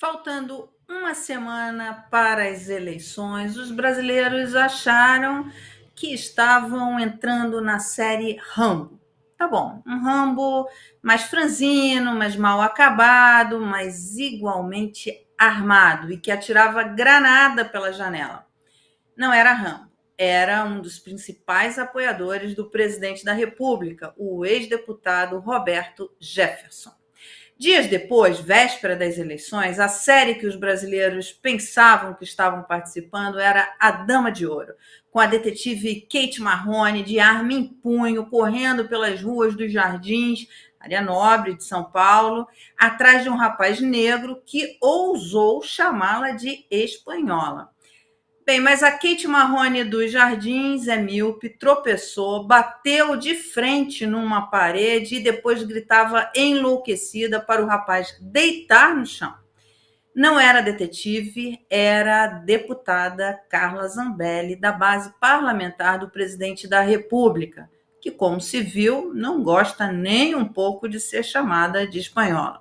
Faltando uma semana para as eleições, os brasileiros acharam que estavam entrando na série Rambo. Tá bom, um Rambo mais franzino, mais mal acabado, mas igualmente armado e que atirava granada pela janela. Não era Rambo, era um dos principais apoiadores do presidente da República, o ex-deputado Roberto Jefferson. Dias depois, véspera das eleições, a série que os brasileiros pensavam que estavam participando era A Dama de Ouro, com a detetive Kate Marrone de arma em punho, correndo pelas ruas dos Jardins, área nobre de São Paulo, atrás de um rapaz negro que ousou chamá-la de espanhola. Bem, mas a Kate Marrone dos Jardins é míope, tropeçou, bateu de frente numa parede e depois gritava enlouquecida para o rapaz deitar no chão. Não era detetive, era deputada Carla Zambelli, da base parlamentar do presidente da República, que, como se viu, não gosta nem um pouco de ser chamada de espanhola.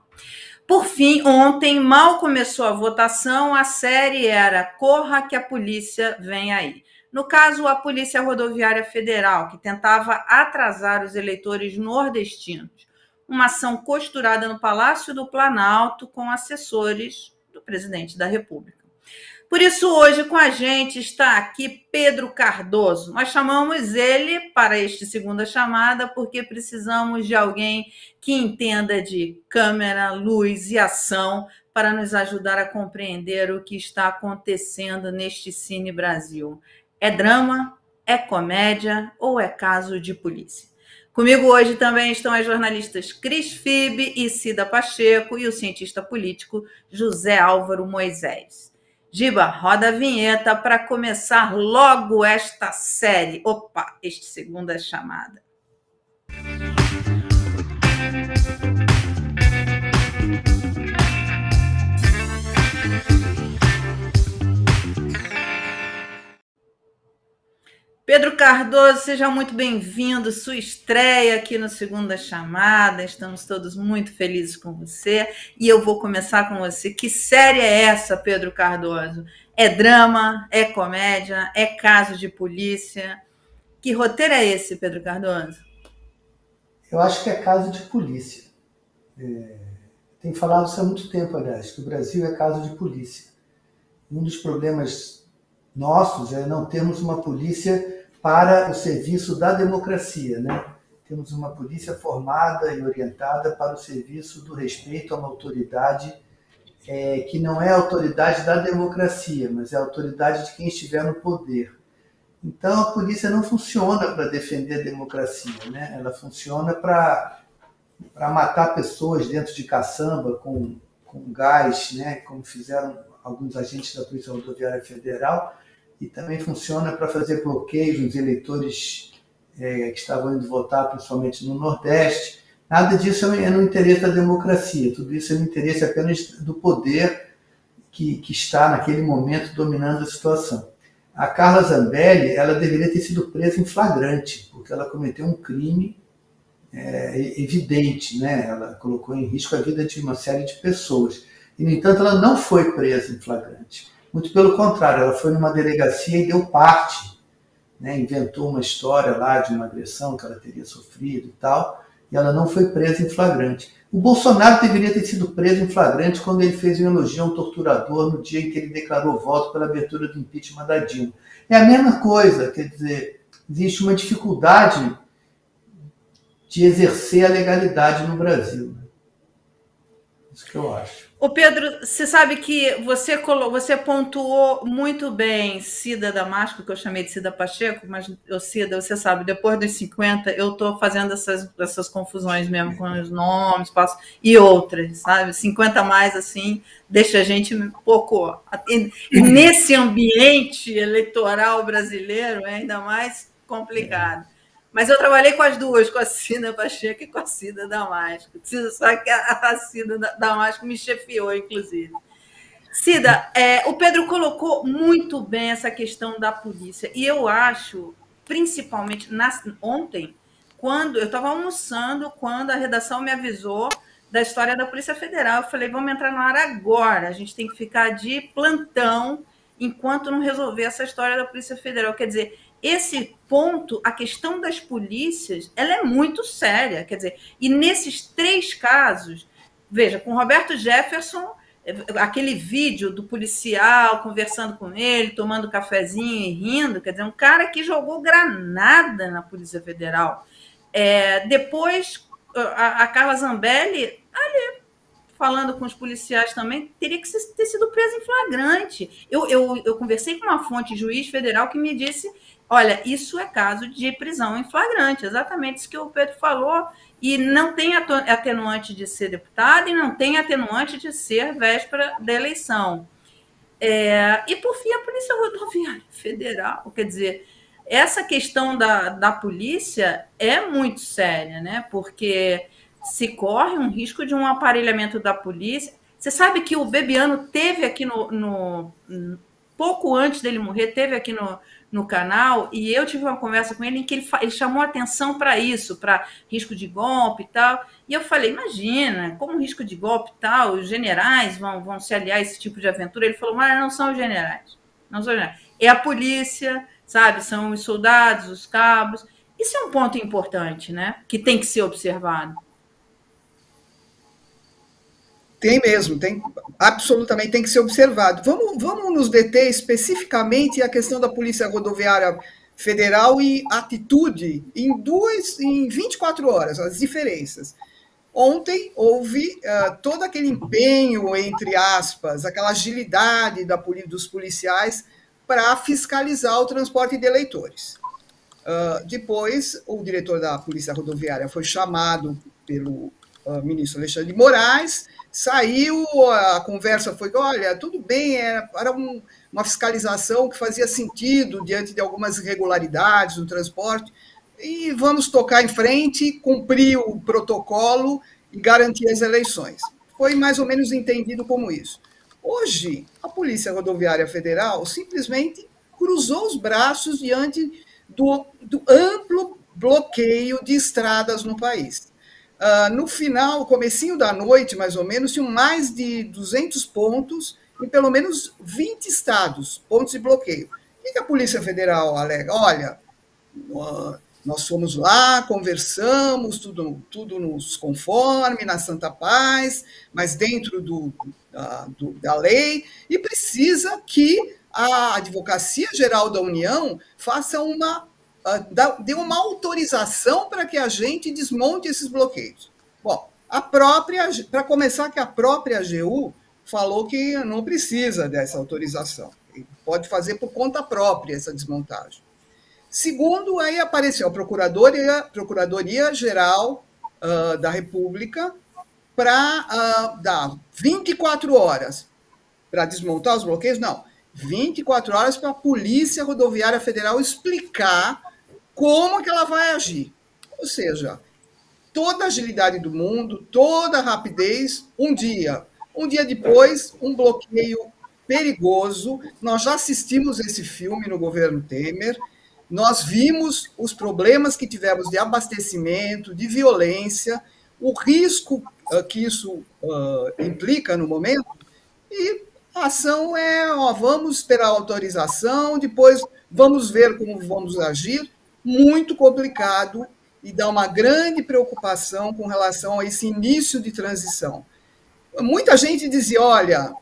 Por fim, ontem, mal começou a votação, a série era Corra que a polícia vem aí. No caso, a Polícia Rodoviária Federal, que tentava atrasar os eleitores nordestinos. Uma ação costurada no Palácio do Planalto com assessores do presidente da República. Por isso, hoje com a gente está aqui Pedro Cardoso. Nós chamamos ele para este segunda chamada porque precisamos de alguém que entenda de câmera, luz e ação para nos ajudar a compreender o que está acontecendo neste Cine Brasil. É drama? É comédia ou é caso de polícia? Comigo hoje também estão as jornalistas Cris Fibe e Cida Pacheco e o cientista político José Álvaro Moisés. Giba, roda a vinheta para começar logo esta série. Opa, este segunda chamada. Pedro Cardoso, seja muito bem-vindo. Sua estreia aqui no Segunda Chamada. Estamos todos muito felizes com você. E eu vou começar com você. Que série é essa, Pedro Cardoso? É drama? É comédia? É caso de polícia? Que roteiro é esse, Pedro Cardoso? Eu acho que é caso de polícia. É... Tenho falado isso há muito tempo, aliás, que o Brasil é caso de polícia. Um dos problemas nossos é não termos uma polícia para o serviço da democracia. Né? Temos uma polícia formada e orientada para o serviço do respeito a uma autoridade é, que não é a autoridade da democracia, mas é a autoridade de quem estiver no poder. Então, a polícia não funciona para defender a democracia, né? ela funciona para matar pessoas dentro de caçamba com, com gás, né? como fizeram alguns agentes da Polícia Rodoviária Federal, e também funciona para fazer bloqueios nos eleitores é, que estavam indo votar, principalmente no Nordeste. Nada disso é no interesse da democracia, tudo isso é no interesse apenas do poder que, que está naquele momento dominando a situação. A Carla Zambelli, ela deveria ter sido presa em flagrante, porque ela cometeu um crime é, evidente, né? Ela colocou em risco a vida de uma série de pessoas. E, no entanto, ela não foi presa em flagrante. Muito pelo contrário, ela foi numa delegacia e deu parte, né? inventou uma história lá de uma agressão que ela teria sofrido e tal, e ela não foi presa em flagrante. O Bolsonaro deveria ter sido preso em flagrante quando ele fez um elogio a um torturador no dia em que ele declarou voto pela abertura do impeachment da Dilma. É a mesma coisa, quer dizer, existe uma dificuldade de exercer a legalidade no Brasil. Né? Isso que eu acho. O Pedro, você sabe que você você pontuou muito bem Cida Damasco, que eu chamei de Cida Pacheco, mas eu, Cida, você sabe, depois dos 50 eu estou fazendo essas, essas confusões mesmo com os nomes, passo, e outras, sabe? 50 mais assim, deixa a gente um pouco. Nesse ambiente eleitoral brasileiro é ainda mais complicado. Mas eu trabalhei com as duas, com a Cida Pacheco e com a Cida Damasco. Só que a Cida Damasco me chefiou, inclusive. Cida, é, o Pedro colocou muito bem essa questão da polícia. E eu acho, principalmente na, ontem, quando eu estava almoçando, quando a redação me avisou da história da Polícia Federal. Eu falei, vamos entrar na área agora, a gente tem que ficar de plantão enquanto não resolver essa história da Polícia Federal. Quer dizer, esse ponto, a questão das polícias, ela é muito séria. Quer dizer, e nesses três casos, veja, com Roberto Jefferson, aquele vídeo do policial conversando com ele, tomando cafezinho e rindo, quer dizer, um cara que jogou granada na Polícia Federal. É, depois, a, a Carla Zambelli, ali, falando com os policiais também, teria que ter sido presa em flagrante. Eu, eu, eu conversei com uma fonte juiz federal que me disse: olha, isso é caso de prisão em flagrante, exatamente isso que o Pedro falou, e não tem atenuante de ser deputado e não tem atenuante de ser véspera da eleição. É, e, por fim, a Polícia Rodoviária Federal, quer dizer, essa questão da, da polícia é muito séria, né? Porque se corre um risco de um aparelhamento da polícia. Você sabe que o Bebiano teve aqui no, no pouco antes dele morrer, teve aqui no, no canal e eu tive uma conversa com ele em que ele, ele chamou atenção para isso, para risco de golpe e tal. E eu falei: imagina, como risco de golpe e tal, os generais vão, vão se aliar a esse tipo de aventura. Ele falou: mas não são os generais, não são os generais. É a polícia, sabe? São os soldados, os cabos. Isso é um ponto importante, né? Que tem que ser observado. Tem mesmo, tem absolutamente tem que ser observado. Vamos, vamos nos deter especificamente a questão da Polícia Rodoviária Federal e atitude em duas, em 24 horas, as diferenças. Ontem houve uh, todo aquele empenho, entre aspas, aquela agilidade da, dos policiais para fiscalizar o transporte de eleitores. Uh, depois, o diretor da Polícia Rodoviária foi chamado pelo uh, ministro Alexandre de Moraes Saiu, a conversa foi: olha, tudo bem, era, era um, uma fiscalização que fazia sentido diante de algumas irregularidades no transporte, e vamos tocar em frente, cumprir o protocolo e garantir as eleições. Foi mais ou menos entendido como isso. Hoje, a Polícia Rodoviária Federal simplesmente cruzou os braços diante do, do amplo bloqueio de estradas no país. Uh, no final, comecinho da noite, mais ou menos, tinham mais de 200 pontos em pelo menos 20 estados, pontos de bloqueio. O que a Polícia Federal alega? Olha, nós fomos lá, conversamos, tudo, tudo nos conforme, na Santa Paz, mas dentro do, da, do, da lei, e precisa que a Advocacia Geral da União faça uma deu uma autorização para que a gente desmonte esses bloqueios. Bom, a própria, para começar, que a própria AGU falou que não precisa dessa autorização, pode fazer por conta própria essa desmontagem. Segundo, aí apareceu a Procuradoria, Procuradoria Geral uh, da República para uh, dar 24 horas para desmontar os bloqueios? Não, 24 horas para a Polícia Rodoviária Federal explicar como que ela vai agir. Ou seja, toda a agilidade do mundo, toda a rapidez, um dia. Um dia depois, um bloqueio perigoso. Nós já assistimos esse filme no governo Temer. Nós vimos os problemas que tivemos de abastecimento, de violência, o risco uh, que isso uh, implica no momento. E a ação é: ó, vamos esperar a autorização, depois vamos ver como vamos agir muito complicado e dá uma grande preocupação com relação a esse início de transição. Muita gente dizia: olha,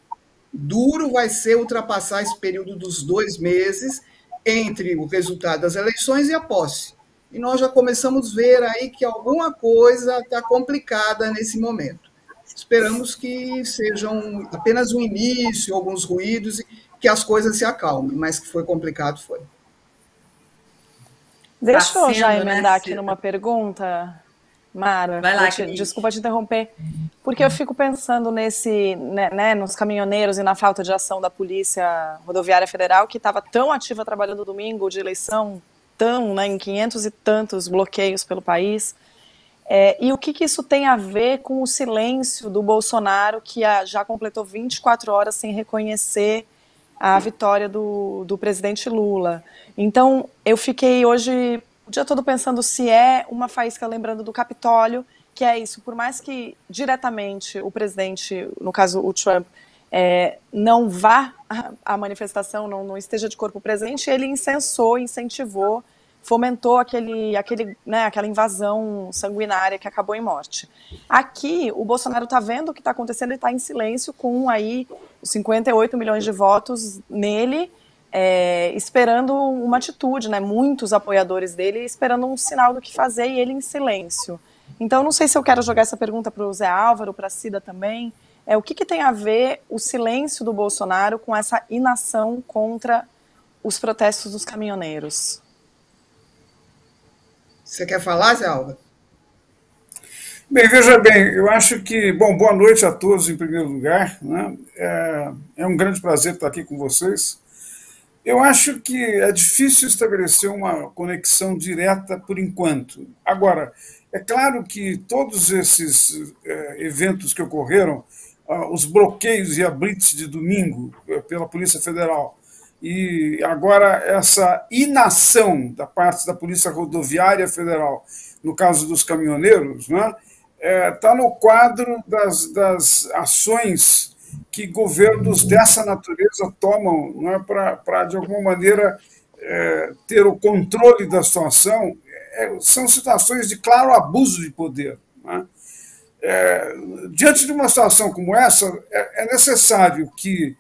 duro vai ser ultrapassar esse período dos dois meses entre o resultado das eleições e a posse. E nós já começamos a ver aí que alguma coisa está complicada nesse momento. Esperamos que sejam apenas um início, alguns ruídos, e que as coisas se acalmem, mas que foi complicado, foi. Deixa tá eu já né, emendar né, aqui numa pergunta, Mara. Vai lá, te, desculpa te interromper, porque eu fico pensando nesse, né, né, nos caminhoneiros e na falta de ação da Polícia Rodoviária Federal, que estava tão ativa trabalhando domingo de eleição, tão, né, em 500 e tantos bloqueios pelo país. É, e o que, que, isso tem a ver com o silêncio do Bolsonaro, que já completou 24 horas sem reconhecer a vitória do, do presidente Lula. Então, eu fiquei hoje o dia todo pensando se é uma faísca lembrando do Capitólio, que é isso, por mais que diretamente o presidente, no caso o Trump, é, não vá à manifestação, não, não, esteja de corpo presente, ele incensou, incentivou, fomentou aquele, aquele, né, aquela invasão sanguinária que acabou em morte. Aqui, o Bolsonaro está vendo o que está acontecendo e está em silêncio com aí 58 milhões de votos nele, é, esperando uma atitude, né, muitos apoiadores dele esperando um sinal do que fazer e ele em silêncio. Então, não sei se eu quero jogar essa pergunta para o Zé Álvaro, para a Cida também, é o que, que tem a ver o silêncio do Bolsonaro com essa inação contra os protestos dos caminhoneiros? Você quer falar, Zé Alba? Bem, veja bem, eu acho que, bom, boa noite a todos em primeiro lugar, né? é, é um grande prazer estar aqui com vocês. Eu acho que é difícil estabelecer uma conexão direta por enquanto. Agora, é claro que todos esses é, eventos que ocorreram os bloqueios e a blitz de domingo eh, pela Polícia Federal e agora essa inação da parte da Polícia Rodoviária Federal, no caso dos caminhoneiros, está é, tá no quadro das, das ações que governos dessa natureza tomam né, para, de alguma maneira, é, ter o controle da situação. É, são situações de claro abuso de poder. Né? É, diante de uma situação como essa, é, é necessário que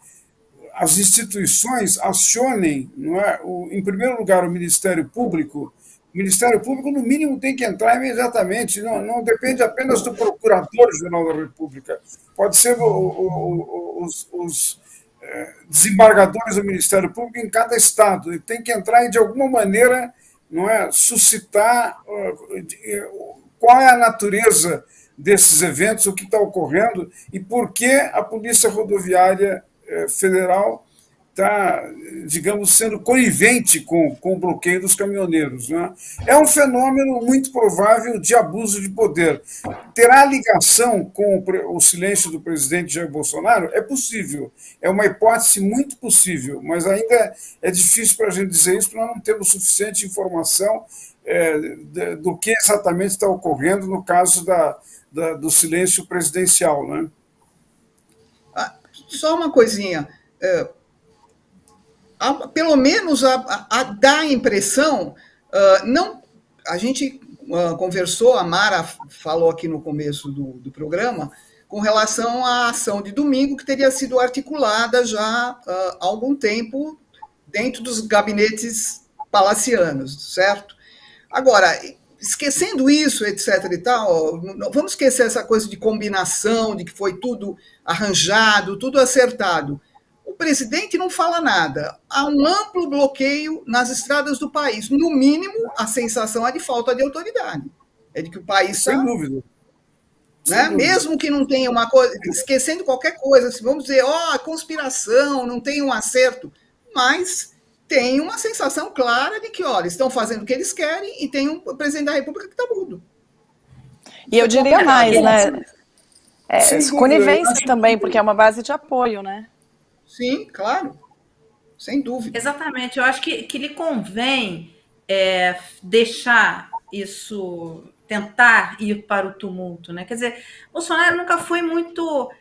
as instituições acionem, não é, o, em primeiro lugar, o Ministério Público. O Ministério Público, no mínimo, tem que entrar imediatamente, não, não depende apenas do Procurador-Geral da República, pode ser o, o, os, os é, desembargadores do Ministério Público em cada estado, e tem que entrar e, de alguma maneira, não é, suscitar uh, qual é a natureza desses eventos, o que está ocorrendo e por que a Polícia Rodoviária eh, Federal está, digamos, sendo conivente com, com o bloqueio dos caminhoneiros. Né? É um fenômeno muito provável de abuso de poder. Terá ligação com o, o silêncio do presidente Jair Bolsonaro? É possível. É uma hipótese muito possível, mas ainda é difícil para a gente dizer isso, porque nós não temos suficiente informação é, do que exatamente está ocorrendo no caso da, da, do silêncio presidencial. Né? Ah, só uma coisinha. É, a, pelo menos a, a, dá a impressão, uh, não, a gente uh, conversou, a Mara falou aqui no começo do, do programa, com relação à ação de domingo, que teria sido articulada já uh, há algum tempo dentro dos gabinetes palacianos, certo? Agora, esquecendo isso, etc. e tal, vamos esquecer essa coisa de combinação, de que foi tudo arranjado, tudo acertado. O presidente não fala nada. Há um amplo bloqueio nas estradas do país. No mínimo, a sensação é de falta de autoridade. É de que o país Sem dúvida. Né? Mesmo que não tenha uma coisa, esquecendo qualquer coisa, vamos dizer, ó, oh, conspiração, não tem um acerto, mas tem uma sensação clara de que, olha, estão fazendo o que eles querem e tem um presidente da República que está mudo. E eu diria mais, né? É, conivência também, porque é uma base de apoio, né? Sim, claro. Sem dúvida. Exatamente. Eu acho que, que lhe convém é, deixar isso, tentar ir para o tumulto, né? Quer dizer, Bolsonaro nunca foi muito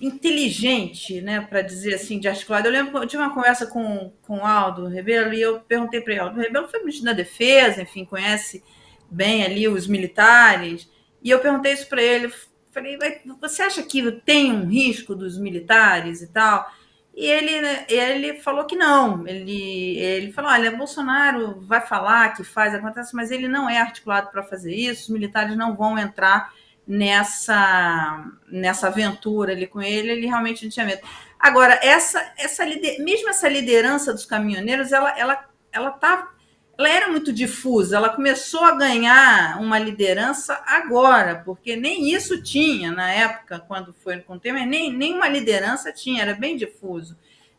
inteligente, né, para dizer assim, de articulado. Eu lembro, eu tive uma conversa com, com o Aldo Rebelo e eu perguntei para ele, Aldo Rebelo foi ministro da Defesa, enfim, conhece bem ali os militares, e eu perguntei isso para ele, falei, você acha que tem um risco dos militares e tal? E ele, ele falou que não. Ele, ele falou: olha, Bolsonaro vai falar que faz, acontece, mas ele não é articulado para fazer isso, os militares não vão entrar nessa nessa aventura ali com ele, ele realmente não tinha medo. Agora, essa essa mesmo essa liderança dos caminhoneiros, ela ela ela tá ela era muito difusa, ela começou a ganhar uma liderança agora, porque nem isso tinha na época, quando foi com o Temer, nem, nem uma liderança tinha, era bem difuso.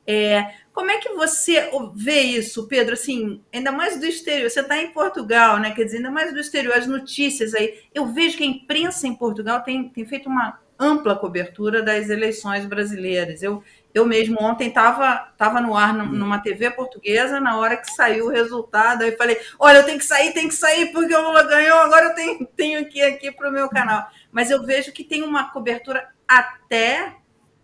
É, como é que você vê isso, Pedro? Assim, ainda mais do exterior. Você está em Portugal, né? Quer dizer, ainda mais do exterior, as notícias aí. Eu vejo que a imprensa em Portugal tem, tem feito uma ampla cobertura das eleições brasileiras. Eu, eu mesmo ontem estava tava no ar numa TV portuguesa, na hora que saiu o resultado, aí falei: olha, eu tenho que sair, tenho que sair, porque o Lula ganhou, agora eu tenho, tenho que ir aqui para o meu canal. Mas eu vejo que tem uma cobertura até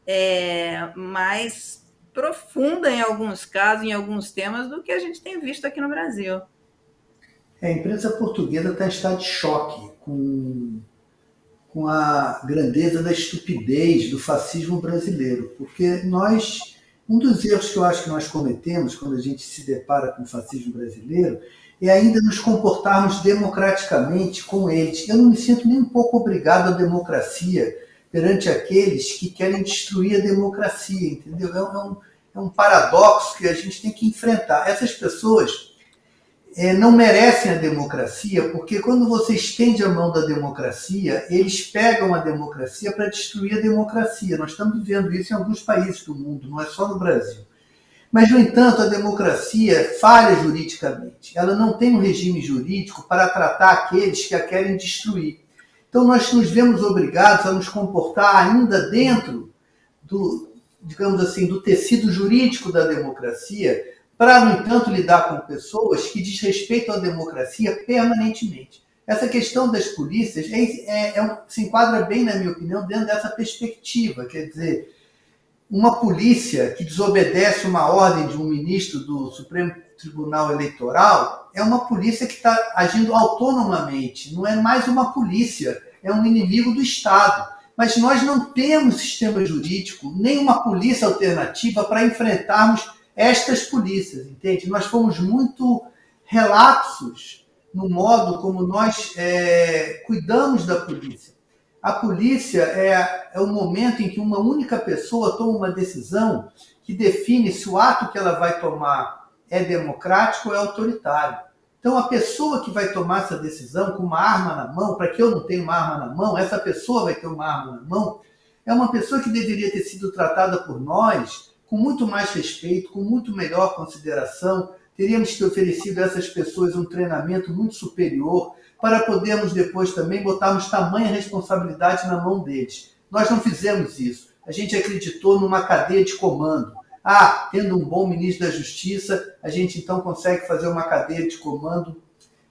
é, mais profunda em alguns casos, em alguns temas, do que a gente tem visto aqui no Brasil. É, a imprensa portuguesa está em estado de choque com com a grandeza da estupidez do fascismo brasileiro, porque nós, um dos erros que eu acho que nós cometemos quando a gente se depara com o fascismo brasileiro é ainda nos comportarmos democraticamente com eles. Eu não me sinto nem um pouco obrigado à democracia perante aqueles que querem destruir a democracia, entendeu? É um, é um paradoxo que a gente tem que enfrentar. Essas pessoas é, não merecem a democracia, porque quando você estende a mão da democracia, eles pegam a democracia para destruir a democracia. Nós estamos vivendo isso em alguns países do mundo, não é só no Brasil. Mas, no entanto, a democracia falha juridicamente. Ela não tem um regime jurídico para tratar aqueles que a querem destruir. Então, nós nos vemos obrigados a nos comportar ainda dentro do, digamos assim, do tecido jurídico da democracia, para, no entanto, lidar com pessoas que desrespeitam a democracia permanentemente. Essa questão das polícias é, é, é, se enquadra bem, na minha opinião, dentro dessa perspectiva. Quer dizer, uma polícia que desobedece uma ordem de um ministro do Supremo Tribunal Eleitoral é uma polícia que está agindo autonomamente, não é mais uma polícia, é um inimigo do Estado. Mas nós não temos sistema jurídico, nem uma polícia alternativa para enfrentarmos estas polícias, entende? Nós fomos muito relapsos no modo como nós é, cuidamos da polícia. A polícia é, é o momento em que uma única pessoa toma uma decisão que define se o ato que ela vai tomar é democrático ou é autoritário. Então, a pessoa que vai tomar essa decisão com uma arma na mão, para que eu não tenha uma arma na mão, essa pessoa vai ter uma arma na mão, é uma pessoa que deveria ter sido tratada por nós com muito mais respeito, com muito melhor consideração. Teríamos que oferecido a essas pessoas um treinamento muito superior para podermos depois também botarmos tamanha responsabilidade na mão deles. Nós não fizemos isso. A gente acreditou numa cadeia de comando. Ah, tendo um bom ministro da Justiça, a gente então consegue fazer uma cadeia de comando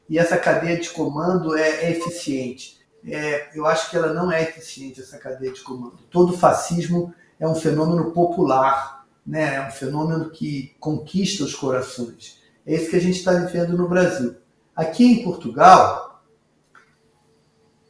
e essa cadeia de comando é, é eficiente. É, eu acho que ela não é eficiente, essa cadeia de comando. Todo fascismo é um fenômeno popular né? é um fenômeno que conquista os corações. É isso que a gente está vivendo no Brasil. Aqui em Portugal,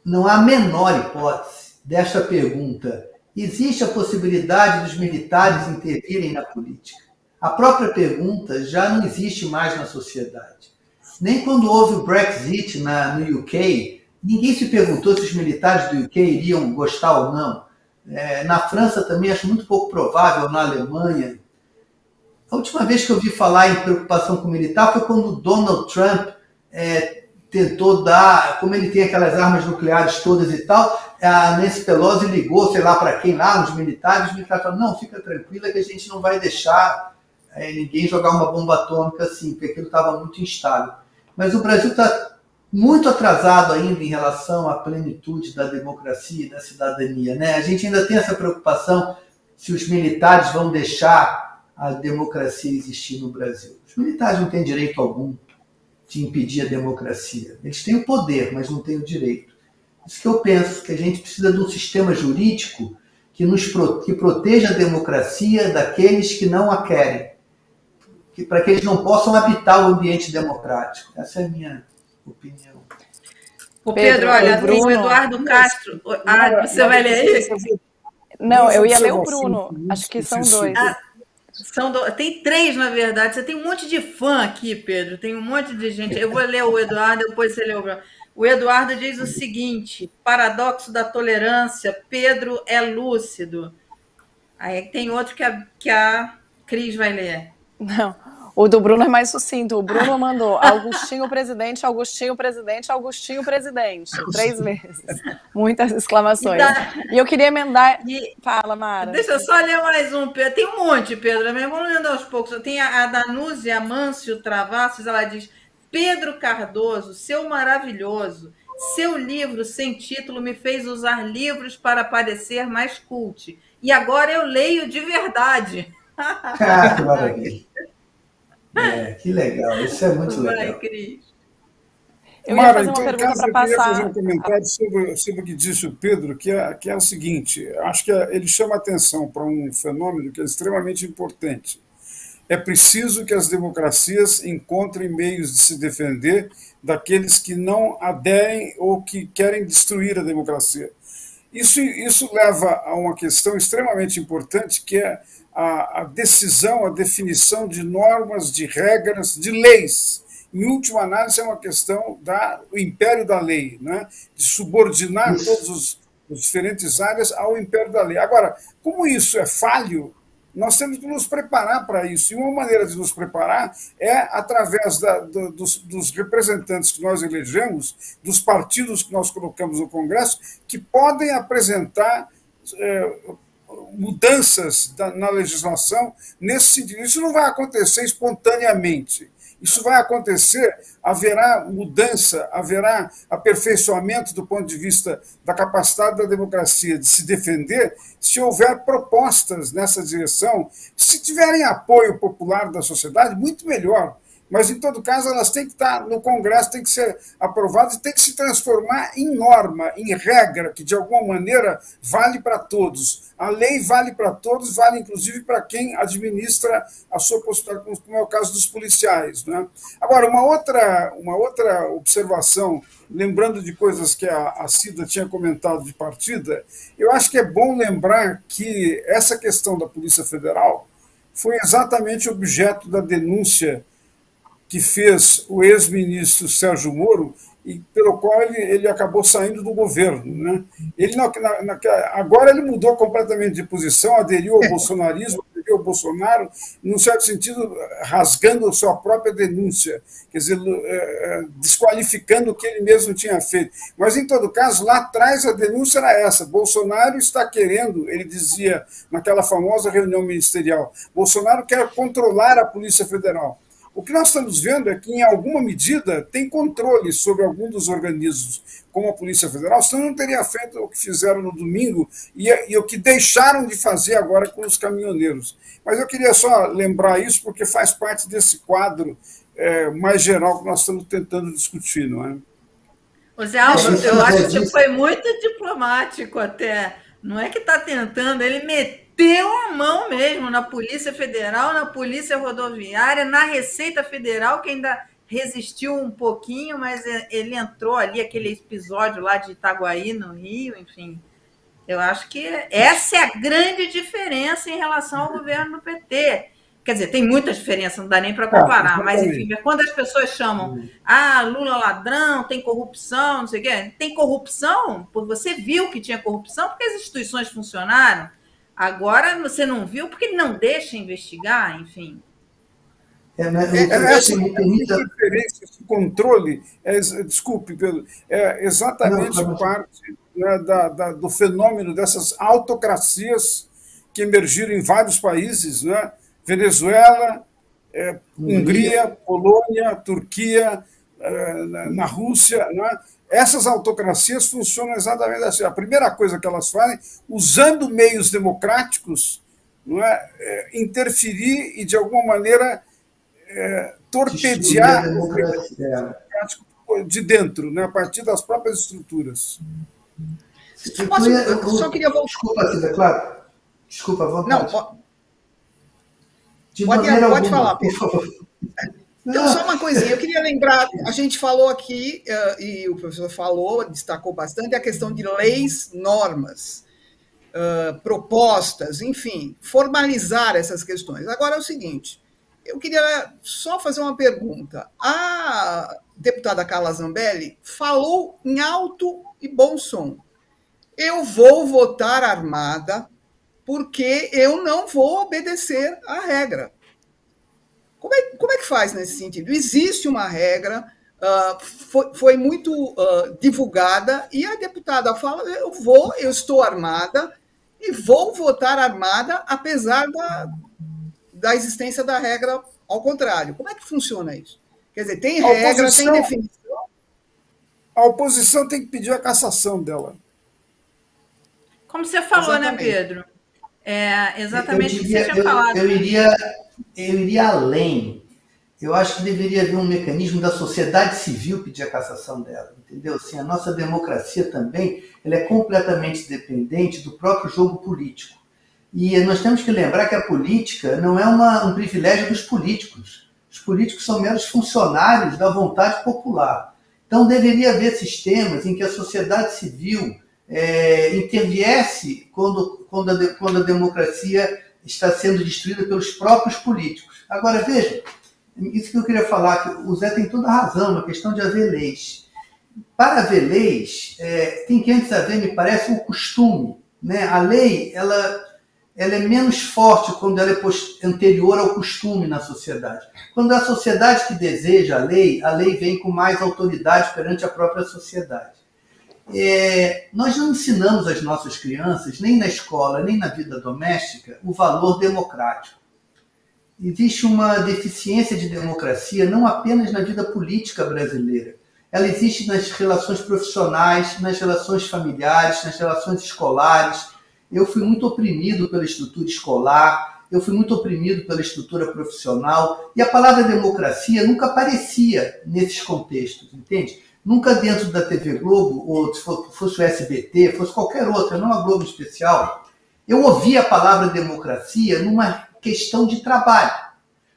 não há a menor hipótese desta pergunta: existe a possibilidade dos militares intervirem na política? A própria pergunta já não existe mais na sociedade. Nem quando houve o Brexit na, no UK, ninguém se perguntou se os militares do UK iriam gostar ou não. É, na França também acho muito pouco provável, na Alemanha. A última vez que eu vi falar em preocupação com o militar foi quando Donald Trump é, tentou dar, como ele tem aquelas armas nucleares todas e tal, a Nancy Pelosi ligou, sei lá para quem lá, os militares, os militares falaram, não, fica tranquila que a gente não vai deixar é, ninguém jogar uma bomba atômica assim, porque aquilo estava muito instável. Mas o Brasil está muito atrasado ainda em relação à plenitude da democracia e da cidadania. Né? A gente ainda tem essa preocupação se os militares vão deixar a democracia existir no Brasil. Os militares não têm direito algum de impedir a democracia. Eles têm o poder, mas não têm o direito. Isso que eu penso, que a gente precisa de um sistema jurídico que, nos, que proteja a democracia daqueles que não a querem, para que eles não possam habitar o ambiente democrático. Essa é a minha opinião. O Pedro, Pedro olha, o Bruno, tem o Eduardo Castro. Ah, você vai ler isso? Não, eu ia ler o Bruno. Acho que são dois. Ah, são do... Tem três, na verdade. Você tem um monte de fã aqui, Pedro. Tem um monte de gente. Eu vou ler o Eduardo, depois você lê o Bruno. O Eduardo diz o seguinte: paradoxo da tolerância, Pedro é lúcido. Aí tem outro que a, que a Cris vai ler. Não. O do Bruno é mais sucinto. O Bruno mandou Augustinho presidente, Augustinho presidente, Augustinho presidente. Três vezes. Muitas exclamações. E, e eu queria emendar. E... Fala, Mara. Deixa eu só ler mais um. Tem um monte, Pedro. Mas vamos lendo aos poucos. Tem a, a Danúzia Amâncio Travassos. Ela diz: Pedro Cardoso, seu maravilhoso. Seu livro sem título me fez usar livros para parecer mais cult. E agora eu leio de verdade. Ah, que maravilha. É, que legal, isso é muito Vai, legal. Cris. Eu Mara, fazer uma então, pergunta para passar. Eu queria fazer um comentário sobre, sobre o que disse o Pedro, que é, que é o seguinte: acho que ele chama atenção para um fenômeno que é extremamente importante. É preciso que as democracias encontrem meios de se defender daqueles que não aderem ou que querem destruir a democracia. Isso, isso leva a uma questão extremamente importante, que é a, a decisão, a definição de normas, de regras, de leis em última análise, é uma questão do império da lei, né? de subordinar todas os, as diferentes áreas ao império da lei. Agora, como isso é falho, nós temos que nos preparar para isso. E uma maneira de nos preparar é através da, do, dos, dos, representantes que nós elegemos, dos partidos que nós colocamos no Congresso, que podem apresentar é, mudanças da, na legislação nesse sentido. Isso não vai acontecer espontaneamente. Isso vai acontecer, haverá mudança, haverá aperfeiçoamento do ponto de vista da capacidade da democracia de se defender, se houver propostas nessa direção, se tiverem apoio popular da sociedade, muito melhor mas em todo caso elas têm que estar no Congresso, têm que ser aprovadas e têm que se transformar em norma, em regra, que de alguma maneira vale para todos. A lei vale para todos, vale inclusive para quem administra a sua postura, como é o caso dos policiais. Né? Agora, uma outra, uma outra observação, lembrando de coisas que a, a Cida tinha comentado de partida, eu acho que é bom lembrar que essa questão da Polícia Federal foi exatamente objeto da denúncia que fez o ex-ministro Sérgio Moro e pelo qual ele, ele acabou saindo do governo. Né? Ele, na, na, agora ele mudou completamente de posição, aderiu ao bolsonarismo, aderiu ao Bolsonaro, num certo sentido, rasgando sua própria denúncia, quer dizer, é, é, desqualificando o que ele mesmo tinha feito. Mas, em todo caso, lá atrás a denúncia era essa: Bolsonaro está querendo, ele dizia naquela famosa reunião ministerial, Bolsonaro quer controlar a Polícia Federal. O que nós estamos vendo é que, em alguma medida, tem controle sobre algum dos organismos, como a Polícia Federal, senão não teria feito o que fizeram no domingo e, e o que deixaram de fazer agora com os caminhoneiros. Mas eu queria só lembrar isso, porque faz parte desse quadro é, mais geral que nós estamos tentando discutir, não é? O Zé Alves, eu acho que foi muito diplomático até. Não é que está tentando, ele meteu meteu a mão mesmo na Polícia Federal, na Polícia Rodoviária, na Receita Federal, que ainda resistiu um pouquinho, mas ele entrou ali, aquele episódio lá de Itaguaí, no Rio, enfim. Eu acho que essa é a grande diferença em relação ao governo do PT. Quer dizer, tem muita diferença, não dá nem para comparar, ah, mas enfim, quando as pessoas chamam, ah, Lula ladrão, tem corrupção, não sei o quê, tem corrupção, você viu que tinha corrupção porque as instituições funcionaram, Agora você não viu porque não deixa investigar, enfim. É, né? é, é, essa diferença, esse controle, é, desculpe, Pedro, é exatamente não, parte né, da, da, do fenômeno dessas autocracias que emergiram em vários países, né? Venezuela, é, Hungria, Polônia, Turquia, é, na Rússia, né? Essas autocracias funcionam exatamente assim. A primeira coisa que elas fazem, usando meios democráticos, não é, é interferir e, de alguma maneira, é, torpedear o democrático de dentro, né, a partir das próprias estruturas. Posso, eu só queria voltar. Desculpa, Cida, claro. Desculpa, vontade. Não, pode, pode alguma, falar, por favor. Então, só uma coisinha, eu queria lembrar, a gente falou aqui, uh, e o professor falou, destacou bastante, a questão de leis, normas, uh, propostas, enfim, formalizar essas questões. Agora é o seguinte, eu queria só fazer uma pergunta. A deputada Carla Zambelli falou em alto e bom som. Eu vou votar armada porque eu não vou obedecer à regra. Como é, como é que faz nesse sentido? Existe uma regra, uh, foi, foi, muito uh, divulgada, e a deputada fala: eu vou, eu estou armada e vou votar armada, apesar da, da existência da regra ao contrário. Como é que funciona isso? Quer dizer, tem regra, tem definição? a oposição tem que pedir a cassação dela. Como você falou, né, exatamente. né, Pedro? É exatamente o que você tinha eu, falado. Eu iria, eu iria além. Eu acho que deveria haver um mecanismo da sociedade civil pedir a cassação dela, entendeu? Assim, a nossa democracia também ela é completamente dependente do próprio jogo político. E nós temos que lembrar que a política não é uma, um privilégio dos políticos. Os políticos são meros funcionários da vontade popular. Então, deveria haver sistemas em que a sociedade civil é, interviesse quando, quando, a, quando a democracia está sendo destruída pelos próprios políticos. Agora, veja, isso que eu queria falar, que o Zé tem toda a razão na questão de haver leis. Para haver leis, é, tem que antes haver, me parece, o um costume. Né? A lei, ela, ela é menos forte quando ela é anterior ao costume na sociedade. Quando é a sociedade que deseja a lei, a lei vem com mais autoridade perante a própria sociedade. É, nós não ensinamos às nossas crianças, nem na escola, nem na vida doméstica, o valor democrático. Existe uma deficiência de democracia não apenas na vida política brasileira, ela existe nas relações profissionais, nas relações familiares, nas relações escolares. Eu fui muito oprimido pela estrutura escolar, eu fui muito oprimido pela estrutura profissional, e a palavra democracia nunca aparecia nesses contextos, entende? Nunca dentro da TV Globo, ou se fosse o SBT, fosse qualquer outra, não a Globo especial, eu ouvia a palavra democracia numa questão de trabalho.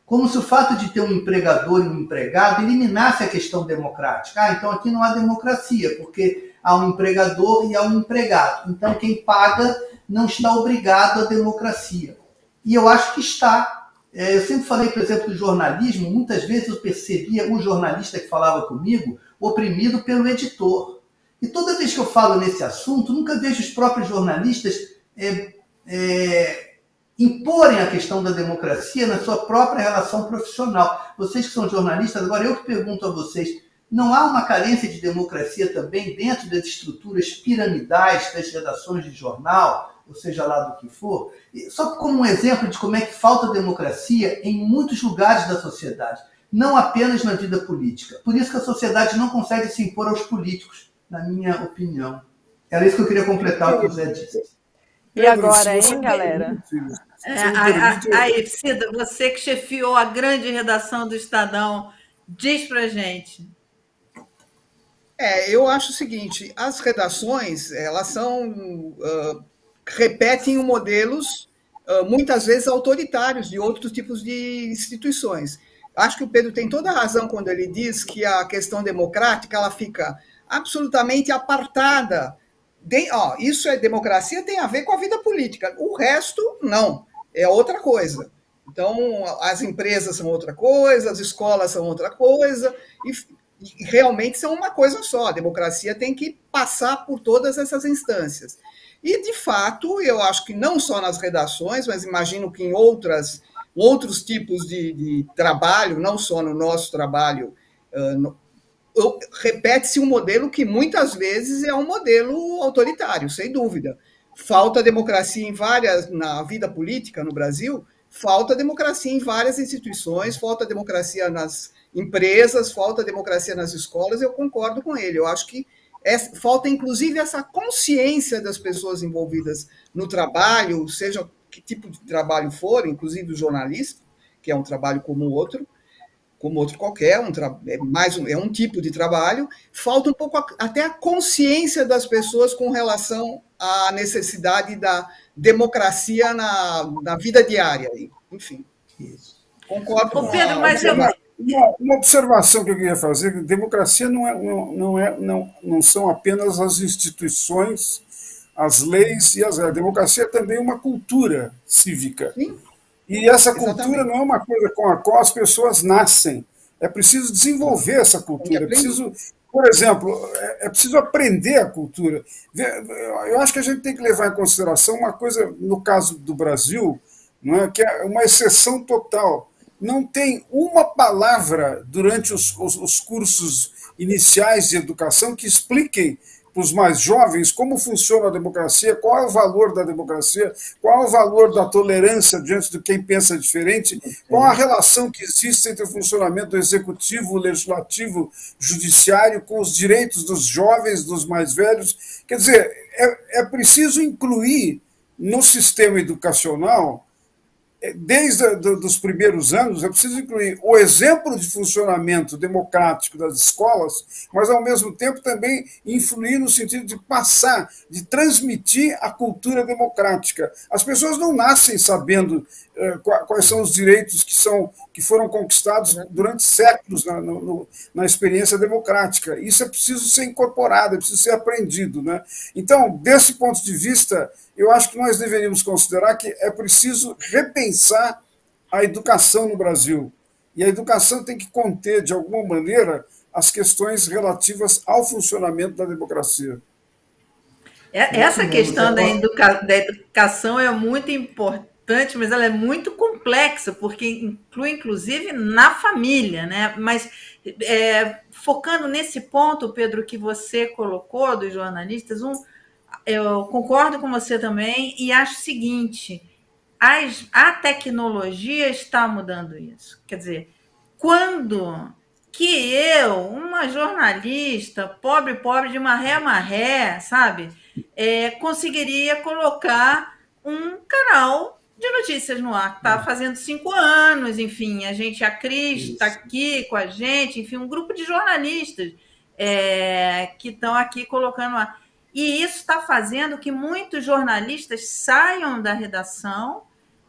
Como se o fato de ter um empregador e um empregado eliminasse a questão democrática. Ah, então aqui não há democracia, porque há um empregador e há um empregado. Então quem paga não está obrigado à democracia. E eu acho que está. É, eu sempre falei, por exemplo, do jornalismo, muitas vezes eu percebia o jornalista que falava comigo oprimido pelo editor. E toda vez que eu falo nesse assunto, nunca vejo os próprios jornalistas é, é, imporem a questão da democracia na sua própria relação profissional. Vocês que são jornalistas, agora eu que pergunto a vocês, não há uma carência de democracia também dentro das estruturas piramidais das redações de jornal, ou seja lá do que for? Só como um exemplo de como é que falta democracia em muitos lugares da sociedade não apenas na vida política. Por isso que a sociedade não consegue se impor aos políticos, na minha opinião. Era isso que eu queria completar o que o Zé disse. E agora, hein, galera? É, aí, Cida, você que chefiou a grande redação do Estadão, diz pra gente. É, eu acho o seguinte: as redações, elas são. Uh, repetem modelos, uh, muitas vezes autoritários, de outros tipos de instituições. Acho que o Pedro tem toda a razão quando ele diz que a questão democrática ela fica absolutamente apartada. De, ó, isso é democracia, tem a ver com a vida política. O resto, não. É outra coisa. Então, as empresas são outra coisa, as escolas são outra coisa, e, e realmente são uma coisa só. A democracia tem que passar por todas essas instâncias. E, de fato, eu acho que não só nas redações, mas imagino que em outras outros tipos de, de trabalho, não só no nosso trabalho, uh, repete-se um modelo que muitas vezes é um modelo autoritário, sem dúvida. Falta democracia em várias, na vida política no Brasil, falta democracia em várias instituições, falta democracia nas empresas, falta democracia nas escolas, eu concordo com ele. Eu acho que é, falta, inclusive, essa consciência das pessoas envolvidas no trabalho, seja que tipo de trabalho for, inclusive o jornalista, que é um trabalho como outro, como outro qualquer, um é mais um, é um tipo de trabalho, falta um pouco a, até a consciência das pessoas com relação à necessidade da democracia na, na vida diária. Enfim, isso. concordo com Pedro, mas eu... uma, uma, observação que eu queria fazer, democracia não, é, não, não, é, não, não são apenas as instituições as leis e as a democracia é também uma cultura cívica. Sim. E essa Exatamente. cultura não é uma coisa com a qual as pessoas nascem. É preciso desenvolver essa cultura. É preciso, por exemplo, é, é preciso aprender a cultura. Eu acho que a gente tem que levar em consideração uma coisa, no caso do Brasil, não é, que é uma exceção total. Não tem uma palavra durante os, os, os cursos iniciais de educação que expliquem para os mais jovens como funciona a democracia, qual é o valor da democracia, qual é o valor da tolerância diante de quem pensa diferente, qual a relação que existe entre o funcionamento do executivo, legislativo, judiciário com os direitos dos jovens, dos mais velhos. Quer dizer, é, é preciso incluir no sistema educacional desde os primeiros anos, é preciso incluir o exemplo de funcionamento democrático das escolas, mas, ao mesmo tempo, também influir no sentido de passar, de transmitir a cultura democrática. As pessoas não nascem sabendo eh, quais são os direitos que, são, que foram conquistados durante séculos na, no, na experiência democrática. Isso é preciso ser incorporado, é preciso ser aprendido. Né? Então, desse ponto de vista, eu acho que nós deveríamos considerar que é preciso repensar a educação no Brasil. E a educação tem que conter, de alguma maneira, as questões relativas ao funcionamento da democracia. É, essa questão da, educa da educação é muito importante, mas ela é muito complexa, porque inclui, inclusive, na família, né? Mas é, focando nesse ponto, Pedro, que você colocou dos jornalistas, um, eu concordo com você também e acho o seguinte: as, a tecnologia está mudando isso. Quer dizer, quando que eu, uma jornalista, pobre, pobre de maré a maré, sabe, é, conseguiria colocar um canal de notícias no ar, está fazendo cinco anos, enfim, a gente, a Cris está aqui com a gente, enfim, um grupo de jornalistas é, que estão aqui colocando ar. E isso está fazendo que muitos jornalistas saiam da redação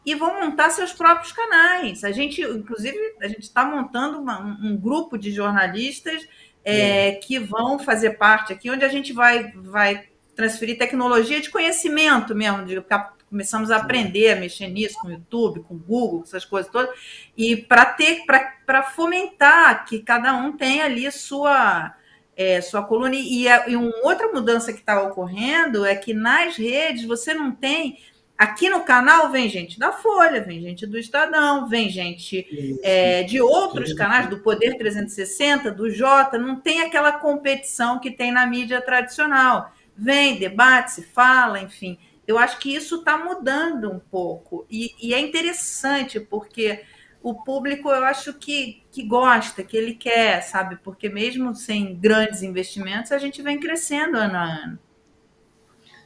e vão montar seus próprios canais. A gente, inclusive, a gente está montando uma, um grupo de jornalistas é, que vão fazer parte aqui, onde a gente vai, vai transferir tecnologia de conhecimento mesmo, de, começamos a aprender a mexer nisso com o YouTube, com o Google, essas coisas todas, e para ter, para fomentar que cada um tenha ali sua é, sua coluna. E, a, e uma outra mudança que está ocorrendo é que nas redes você não tem. Aqui no canal vem gente da Folha, vem gente do Estadão, vem gente é, de outros canais, do Poder 360, do Jota, não tem aquela competição que tem na mídia tradicional. Vem, debate, se fala, enfim. Eu acho que isso está mudando um pouco. E, e é interessante, porque o público eu acho que, que gosta, que ele quer, sabe? Porque mesmo sem grandes investimentos, a gente vem crescendo ano a ano.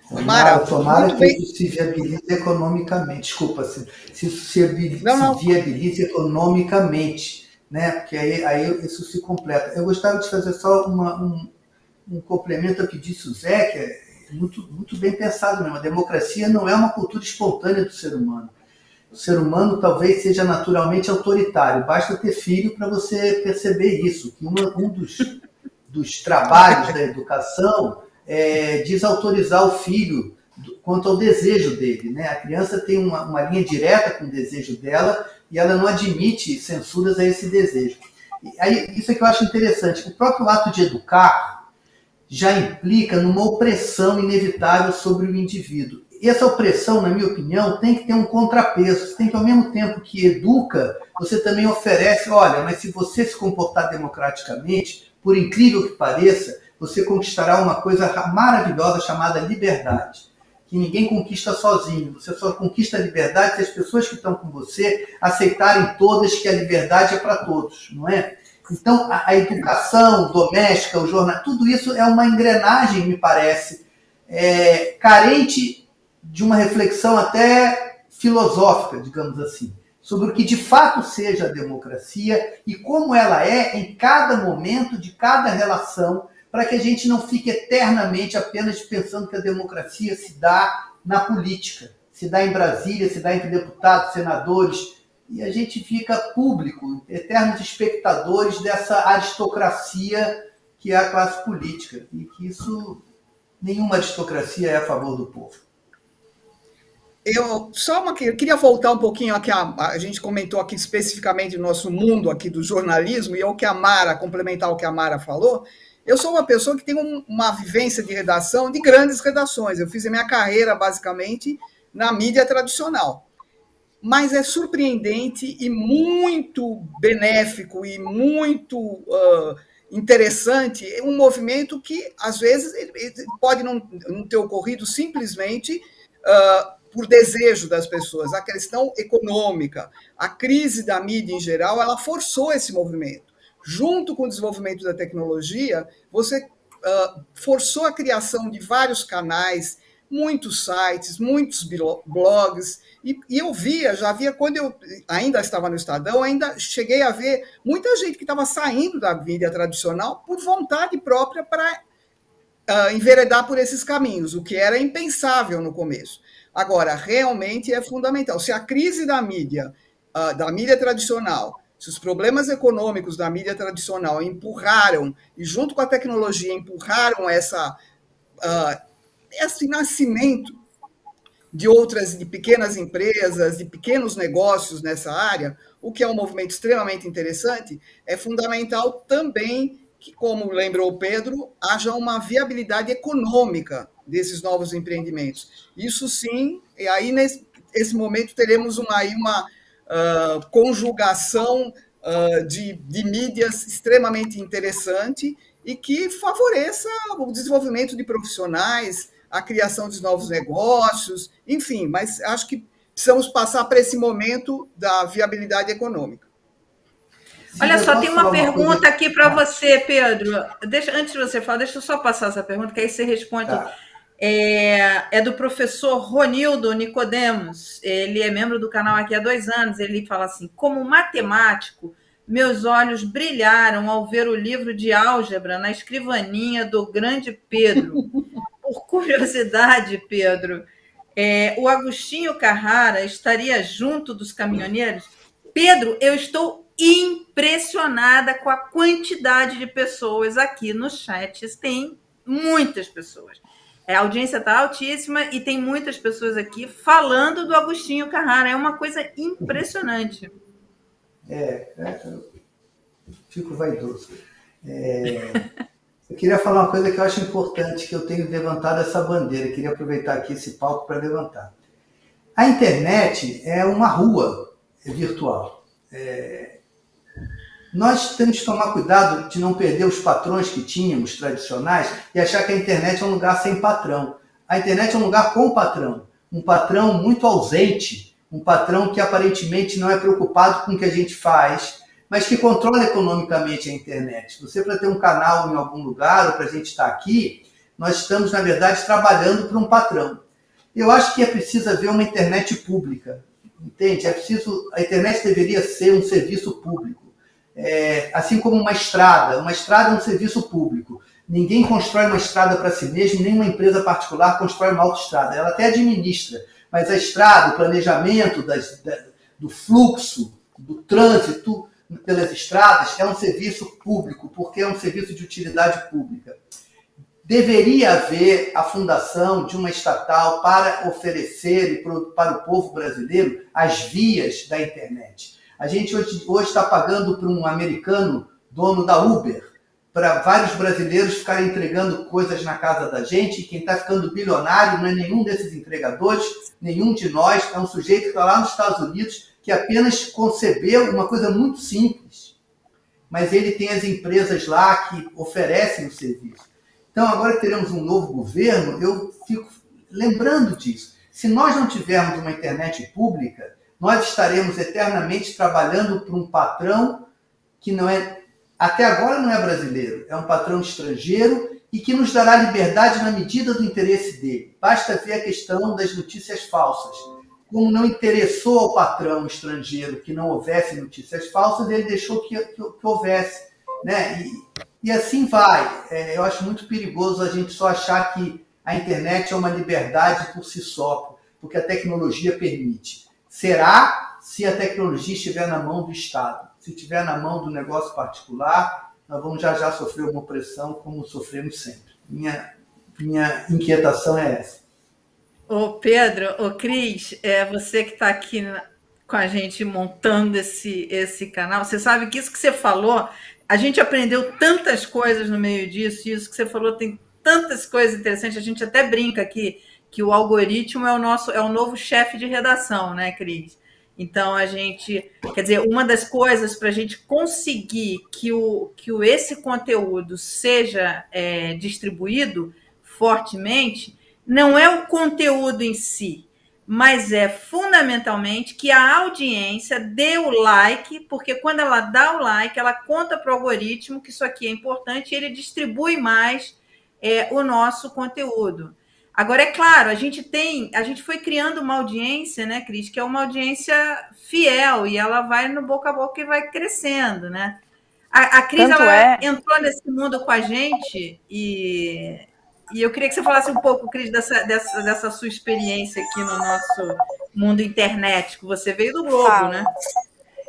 Tomara, tomara que isso se viabilize economicamente. Desculpa, se, se isso se, viabilize, não, não. se viabilize economicamente, né? Porque aí, aí isso se completa. Eu gostaria de fazer só uma, um, um complemento ao que disse o Zé, que é muito, muito bem pensado mesmo. A democracia não é uma cultura espontânea do ser humano o ser humano talvez seja naturalmente autoritário. Basta ter filho para você perceber isso, que uma, um dos, dos trabalhos da educação é desautorizar o filho quanto ao desejo dele. Né? A criança tem uma, uma linha direta com o desejo dela e ela não admite censuras a esse desejo. Aí, isso é que eu acho interessante. O próprio ato de educar já implica numa opressão inevitável sobre o indivíduo essa opressão, na minha opinião, tem que ter um contrapeso. Você tem que, ao mesmo tempo que educa, você também oferece, olha, mas se você se comportar democraticamente, por incrível que pareça, você conquistará uma coisa maravilhosa chamada liberdade. Que ninguém conquista sozinho. Você só conquista a liberdade se as pessoas que estão com você aceitarem todas que a liberdade é para todos, não é? Então, a, a educação doméstica, o jornal, tudo isso é uma engrenagem, me parece, é, carente de uma reflexão até filosófica, digamos assim, sobre o que de fato seja a democracia e como ela é em cada momento de cada relação, para que a gente não fique eternamente apenas pensando que a democracia se dá na política, se dá em Brasília, se dá entre deputados, senadores, e a gente fica público, eternos espectadores dessa aristocracia que é a classe política, e que isso nenhuma aristocracia é a favor do povo. Eu só uma eu queria voltar um pouquinho aqui a, a gente comentou aqui especificamente do nosso mundo aqui do jornalismo e ao que a Mara complementar o que a Mara falou. Eu sou uma pessoa que tem um, uma vivência de redação de grandes redações. Eu fiz a minha carreira basicamente na mídia tradicional. Mas é surpreendente e muito benéfico e muito uh, interessante, um movimento que, às vezes, pode não, não, ter ocorrido simplesmente uh, por desejo das pessoas. A questão econômica, a crise da mídia em geral, ela forçou esse movimento. Junto com o desenvolvimento da tecnologia, você uh, forçou a criação de vários canais, muitos sites, muitos blogs, e, e, eu via, já via, quando eu ainda estava no Estadão, ainda cheguei a ver muita gente que estava saindo da mídia tradicional por vontade própria para uh, enveredar por esses caminhos, o que era impensável no começo. Agora, realmente é fundamental. Se a crise da mídia, uh, da mídia tradicional, se os problemas econômicos da mídia tradicional empurraram, e junto com a tecnologia empurraram essa, uh, esse nascimento de outras, de pequenas empresas, de pequenos negócios nessa área, o que é um movimento extremamente interessante, é fundamental também que, como lembrou o Pedro, haja uma viabilidade econômica desses novos empreendimentos. Isso sim, e aí nesse esse momento teremos uma, aí uma uh, conjugação uh, de, de mídias extremamente interessante e que favoreça o desenvolvimento de profissionais, a criação de novos negócios, enfim, mas acho que precisamos passar para esse momento da viabilidade econômica. Olha só, tem uma pergunta aqui para você, Pedro. Deixa, antes de você falar, deixa eu só passar essa pergunta, que aí você responde. Tá. É, é, do professor Ronildo Nicodemos. Ele é membro do canal aqui há dois anos. Ele fala assim: como matemático, meus olhos brilharam ao ver o livro de álgebra na escrivaninha do grande Pedro. Por curiosidade, Pedro, é, o Agostinho Carrara estaria junto dos caminhoneiros? Pedro, eu estou impressionada com a quantidade de pessoas aqui no chat. Tem muitas pessoas. É, a audiência está altíssima e tem muitas pessoas aqui falando do Agostinho Carrara. É uma coisa impressionante. É, é fico vaidoso. É, Eu queria falar uma coisa que eu acho importante, que eu tenho levantado essa bandeira, eu queria aproveitar aqui esse palco para levantar. A internet é uma rua virtual. É... Nós temos que tomar cuidado de não perder os patrões que tínhamos tradicionais e achar que a internet é um lugar sem patrão. A internet é um lugar com patrão, um patrão muito ausente, um patrão que aparentemente não é preocupado com o que a gente faz, mas que controla economicamente a internet. Você, para ter um canal em algum lugar, ou para a gente estar aqui, nós estamos, na verdade, trabalhando para um patrão. Eu acho que é preciso haver uma internet pública, entende? É preciso, a internet deveria ser um serviço público, é, assim como uma estrada. Uma estrada é um serviço público. Ninguém constrói uma estrada para si mesmo, nenhuma empresa particular constrói uma autoestrada. Ela até administra, mas a estrada, o planejamento das, da, do fluxo, do trânsito, pelas estradas é um serviço público, porque é um serviço de utilidade pública. Deveria haver a fundação de uma estatal para oferecer para o povo brasileiro as vias da internet. A gente hoje, está pagando para um americano dono da Uber, para vários brasileiros ficarem entregando coisas na casa da gente, e quem está ficando bilionário não é nenhum desses entregadores, nenhum de nós, é um sujeito que está lá nos Estados Unidos que apenas concebeu uma coisa muito simples, mas ele tem as empresas lá que oferecem o serviço. Então, agora teremos um novo governo, eu fico lembrando disso. Se nós não tivermos uma internet pública, nós estaremos eternamente trabalhando para um patrão que não é, até agora não é brasileiro, é um patrão estrangeiro e que nos dará liberdade na medida do interesse dele. Basta ver a questão das notícias falsas como não interessou ao patrão estrangeiro que não houvesse notícias falsas, ele deixou que, que, que houvesse. Né? E, e assim vai. É, eu acho muito perigoso a gente só achar que a internet é uma liberdade por si só, porque a tecnologia permite. Será se a tecnologia estiver na mão do Estado. Se estiver na mão do negócio particular, nós vamos já já sofrer uma opressão como sofremos sempre. Minha, minha inquietação é essa. Ô Pedro, ô Cris, é você que está aqui com a gente montando esse, esse canal, você sabe que isso que você falou, a gente aprendeu tantas coisas no meio disso, e isso que você falou tem tantas coisas interessantes, a gente até brinca aqui que o algoritmo é o nosso é o novo chefe de redação, né, Cris? Então a gente, quer dizer, uma das coisas para a gente conseguir que, o, que o, esse conteúdo seja é, distribuído fortemente, não é o conteúdo em si, mas é fundamentalmente que a audiência dê o like, porque quando ela dá o like, ela conta para o algoritmo que isso aqui é importante e ele distribui mais é, o nosso conteúdo. Agora, é claro, a gente tem, a gente foi criando uma audiência, né, Cris, que é uma audiência fiel e ela vai no boca a boca e vai crescendo, né? A, a Cris ela é... entrou nesse mundo com a gente e, e eu queria que você falasse um pouco, Cris, dessa, dessa, dessa sua experiência aqui no nosso mundo internet, que você veio do Globo, Fala. né?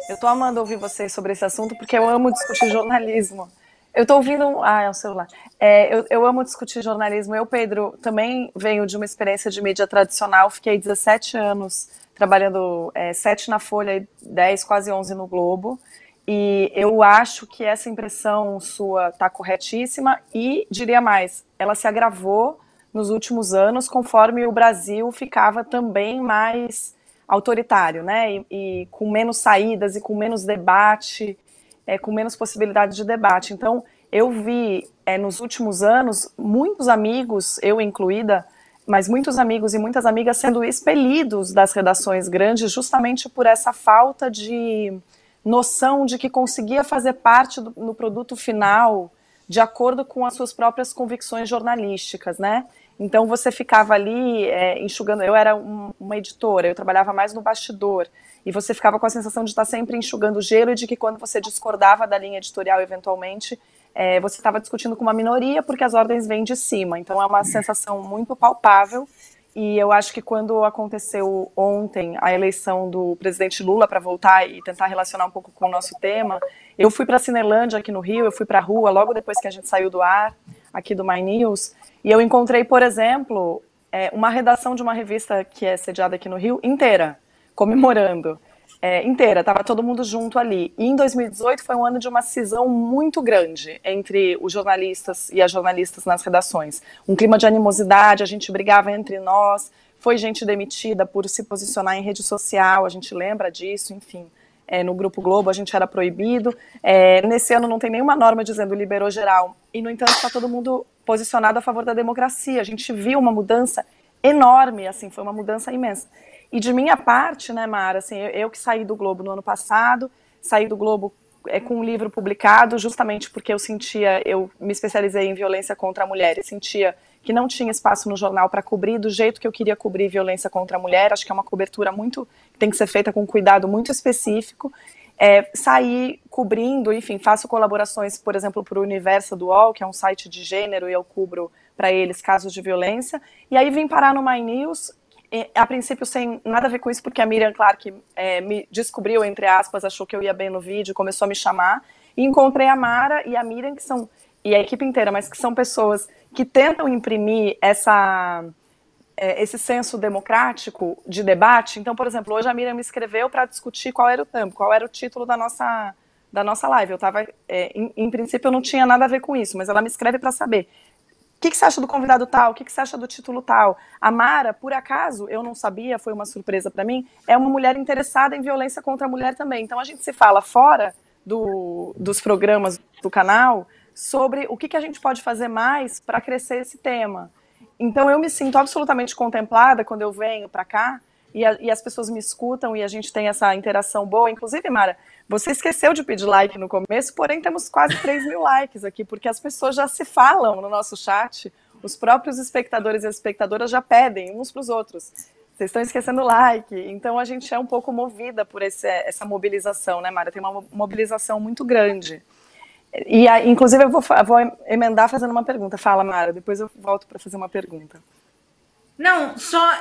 Eu tô amando ouvir vocês sobre esse assunto porque eu amo discutir jornalismo. Eu estou ouvindo. Ah, é o celular. É, eu, eu, amo discutir jornalismo. Eu, Pedro, também venho de uma experiência de mídia tradicional. Fiquei 17 anos trabalhando, é, 7 na Folha, 10, quase 11 no Globo. E eu acho que essa impressão sua está corretíssima e, diria mais, ela se agravou nos últimos anos conforme o Brasil ficava também mais autoritário, né? E, e com menos saídas e com menos debate é, com menos possibilidade de debate. Então, eu vi é, nos últimos anos muitos amigos, eu incluída, mas muitos amigos e muitas amigas sendo expelidos das redações grandes justamente por essa falta de noção de que conseguia fazer parte do, no produto final de acordo com as suas próprias convicções jornalísticas, né? Então você ficava ali é, enxugando. Eu era um, uma editora, eu trabalhava mais no bastidor e você ficava com a sensação de estar sempre enxugando gelo e de que quando você discordava da linha editorial, eventualmente, é, você estava discutindo com uma minoria porque as ordens vêm de cima. Então é uma sensação muito palpável. E eu acho que quando aconteceu ontem a eleição do presidente Lula para voltar e tentar relacionar um pouco com o nosso tema, eu fui para a Cinelândia aqui no Rio, eu fui para a rua logo depois que a gente saiu do ar aqui do My News, e eu encontrei, por exemplo, é, uma redação de uma revista que é sediada aqui no Rio inteira comemorando é, inteira, estava todo mundo junto ali. E em 2018 foi um ano de uma cisão muito grande entre os jornalistas e as jornalistas nas redações. Um clima de animosidade, a gente brigava entre nós, foi gente demitida por se posicionar em rede social, a gente lembra disso, enfim. É, no Grupo Globo a gente era proibido. É, nesse ano não tem nenhuma norma dizendo liberou geral. E, no entanto, está todo mundo posicionado a favor da democracia. A gente viu uma mudança enorme, assim, foi uma mudança imensa. E de minha parte, né, Mara, assim, eu, eu que saí do Globo no ano passado, saí do Globo é, com um livro publicado, justamente porque eu sentia, eu me especializei em violência contra a mulher e sentia que não tinha espaço no jornal para cobrir do jeito que eu queria cobrir violência contra a mulher. Acho que é uma cobertura muito tem que ser feita com cuidado muito específico. É, saí cobrindo, enfim, faço colaborações, por exemplo, para o Universo do UOL, que é um site de gênero, e eu cubro para eles casos de violência. E aí vim parar no My News a princípio sem nada a ver com isso, porque a Miriam Clark é, me descobriu, entre aspas, achou que eu ia bem no vídeo, começou a me chamar, e encontrei a Mara e a Miriam, que são, e a equipe inteira, mas que são pessoas que tentam imprimir essa, é, esse senso democrático de debate. Então, por exemplo, hoje a Miriam me escreveu para discutir qual era o tempo, qual era o título da nossa, da nossa live. Eu estava, é, em, em princípio, eu não tinha nada a ver com isso, mas ela me escreve para saber que, que você acha do convidado tal? O que, que você acha do título tal? A Mara, por acaso, eu não sabia, foi uma surpresa para mim, é uma mulher interessada em violência contra a mulher também. Então a gente se fala fora do, dos programas do canal sobre o que, que a gente pode fazer mais para crescer esse tema. Então eu me sinto absolutamente contemplada quando eu venho para cá e, a, e, as pessoas me escutam e a gente tem essa interação boa. Inclusive, Mara, você esqueceu de pedir like no começo, porém temos quase 3 mil likes aqui, porque as pessoas já se falam no nosso chat, os próprios espectadores e espectadoras já pedem uns para os outros. Vocês estão esquecendo o like. Então a gente é um pouco movida por esse, essa mobilização, né, Mara? Tem uma mobilização muito grande. E, inclusive, eu vou, vou emendar fazendo uma pergunta. Fala, Mara, depois eu volto para fazer uma pergunta. Não, só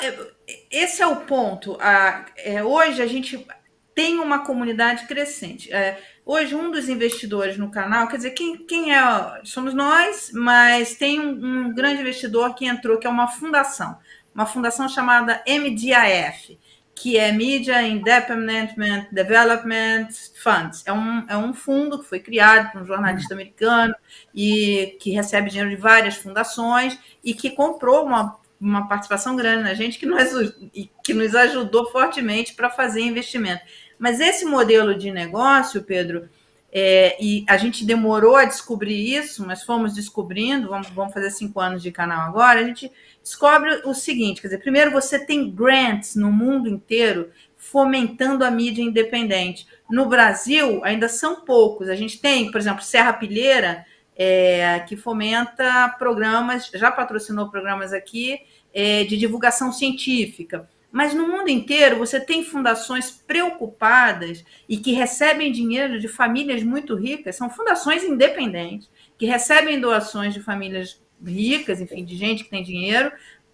esse é o ponto. A, é, hoje a gente tem uma comunidade crescente. É, hoje, um dos investidores no canal, quer dizer, quem, quem é? Somos nós, mas tem um, um, grande investidor que entrou, que é uma fundação, uma fundação chamada MDIF, que é Media Independent Development Funds. É um, é um fundo que foi criado por um jornalista americano e que recebe dinheiro de várias fundações e que comprou uma uma participação grande na gente que nos, que nos ajudou fortemente para fazer investimento. Mas esse modelo de negócio, Pedro, é, e a gente demorou a descobrir isso, mas fomos descobrindo, vamos, vamos fazer cinco anos de canal agora, a gente descobre o seguinte: quer dizer, primeiro você tem grants no mundo inteiro fomentando a mídia independente. No Brasil, ainda são poucos. A gente tem, por exemplo, Serra Pilheira, é, que fomenta programas, já patrocinou programas aqui é, de divulgação científica. Mas no mundo inteiro você tem fundações preocupadas e que recebem dinheiro de famílias muito ricas, são fundações independentes, que recebem doações de famílias ricas, enfim, de gente que tem dinheiro,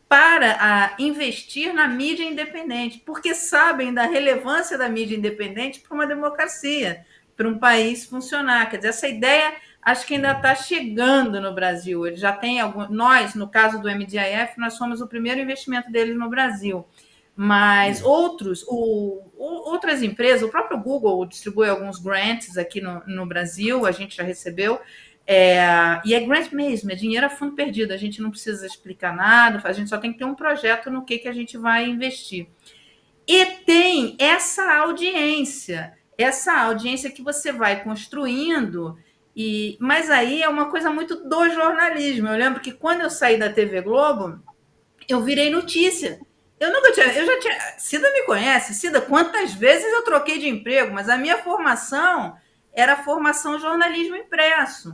para a, investir na mídia independente, porque sabem da relevância da mídia independente para uma democracia, para um país funcionar. Quer dizer, essa ideia acho que ainda está chegando no Brasil. Ele já tem algum. Nós, no caso do MDIF, nós somos o primeiro investimento deles no Brasil. Mas outros, o, o, outras empresas, o próprio Google distribui alguns grants aqui no, no Brasil, a gente já recebeu. É, e é grant mesmo, é dinheiro a fundo perdido. A gente não precisa explicar nada, a gente só tem que ter um projeto no que, que a gente vai investir. E tem essa audiência, essa audiência que você vai construindo e, mas aí é uma coisa muito do jornalismo. Eu lembro que quando eu saí da TV Globo, eu virei notícia. Eu nunca tinha, eu já tinha. Cida me conhece, Cida, quantas vezes eu troquei de emprego, mas a minha formação era formação jornalismo impresso.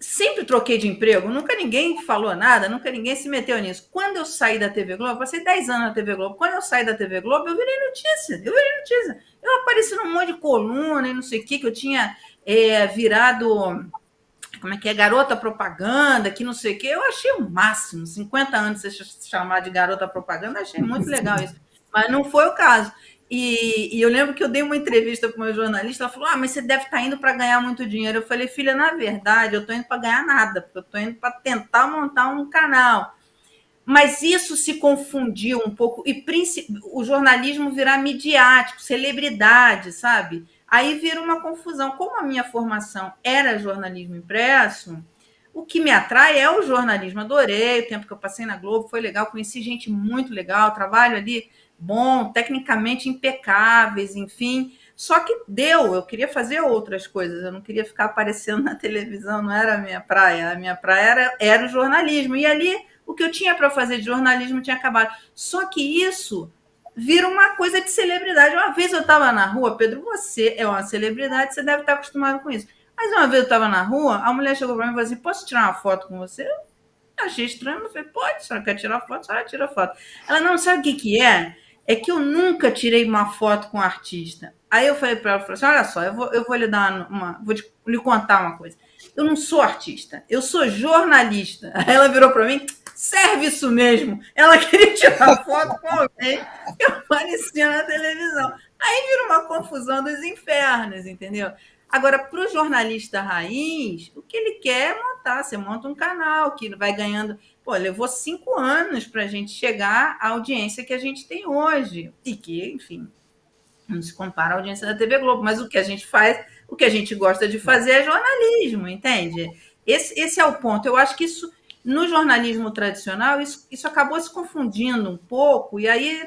Sempre troquei de emprego, nunca ninguém falou nada, nunca ninguém se meteu nisso. Quando eu saí da TV Globo, passei 10 anos na TV Globo. Quando eu saí da TV Globo, eu virei notícia. Eu virei notícia. Eu apareci num monte de coluna e não sei o que, que eu tinha é, virado como é que é, garota propaganda, que não sei o quê, eu achei o máximo. 50 anos você chamar de garota propaganda, achei muito legal isso. Mas não foi o caso. E, e eu lembro que eu dei uma entrevista para uma jornalista, ela falou: Ah, mas você deve estar tá indo para ganhar muito dinheiro. Eu falei, filha, na verdade, eu estou indo para ganhar nada, porque eu estou indo para tentar montar um canal. Mas isso se confundiu um pouco, e o jornalismo virar midiático, celebridade, sabe? Aí vira uma confusão. Como a minha formação era jornalismo impresso, o que me atrai é o jornalismo. Adorei o tempo que eu passei na Globo, foi legal, conheci gente muito legal, trabalho ali bom, tecnicamente impecáveis, enfim. Só que deu, eu queria fazer outras coisas, eu não queria ficar aparecendo na televisão, não era a minha praia. A minha praia era, era o jornalismo. E ali o que eu tinha para fazer de jornalismo tinha acabado. Só que isso vira uma coisa de celebridade. Uma vez eu estava na rua, Pedro, você é uma celebridade, você deve estar acostumado com isso. Mas uma vez eu estava na rua, a mulher chegou para mim e falou assim: Posso tirar uma foto com você? Eu achei estranho, eu falei: Pode, a senhora quer tirar foto? A senhora tira foto. Ela não sabe o que, que é? É que eu nunca tirei uma foto com um artista. Aí eu falei para ela: falei assim, Olha só, eu vou, eu vou lhe dar uma. Vou lhe contar uma coisa. Eu não sou artista, eu sou jornalista. Aí ela virou para mim: serve isso mesmo. Ela queria tirar foto com alguém que aparecia na televisão. Aí vira uma confusão dos infernos, entendeu? Agora, para o jornalista raiz, o que ele quer é montar. Você monta um canal que vai ganhando. Pô, levou cinco anos para a gente chegar à audiência que a gente tem hoje. E que, enfim, não se compara à audiência da TV Globo. Mas o que a gente faz, o que a gente gosta de fazer é jornalismo, entende? Esse, esse é o ponto. Eu acho que isso no jornalismo tradicional, isso, isso acabou se confundindo um pouco, e aí,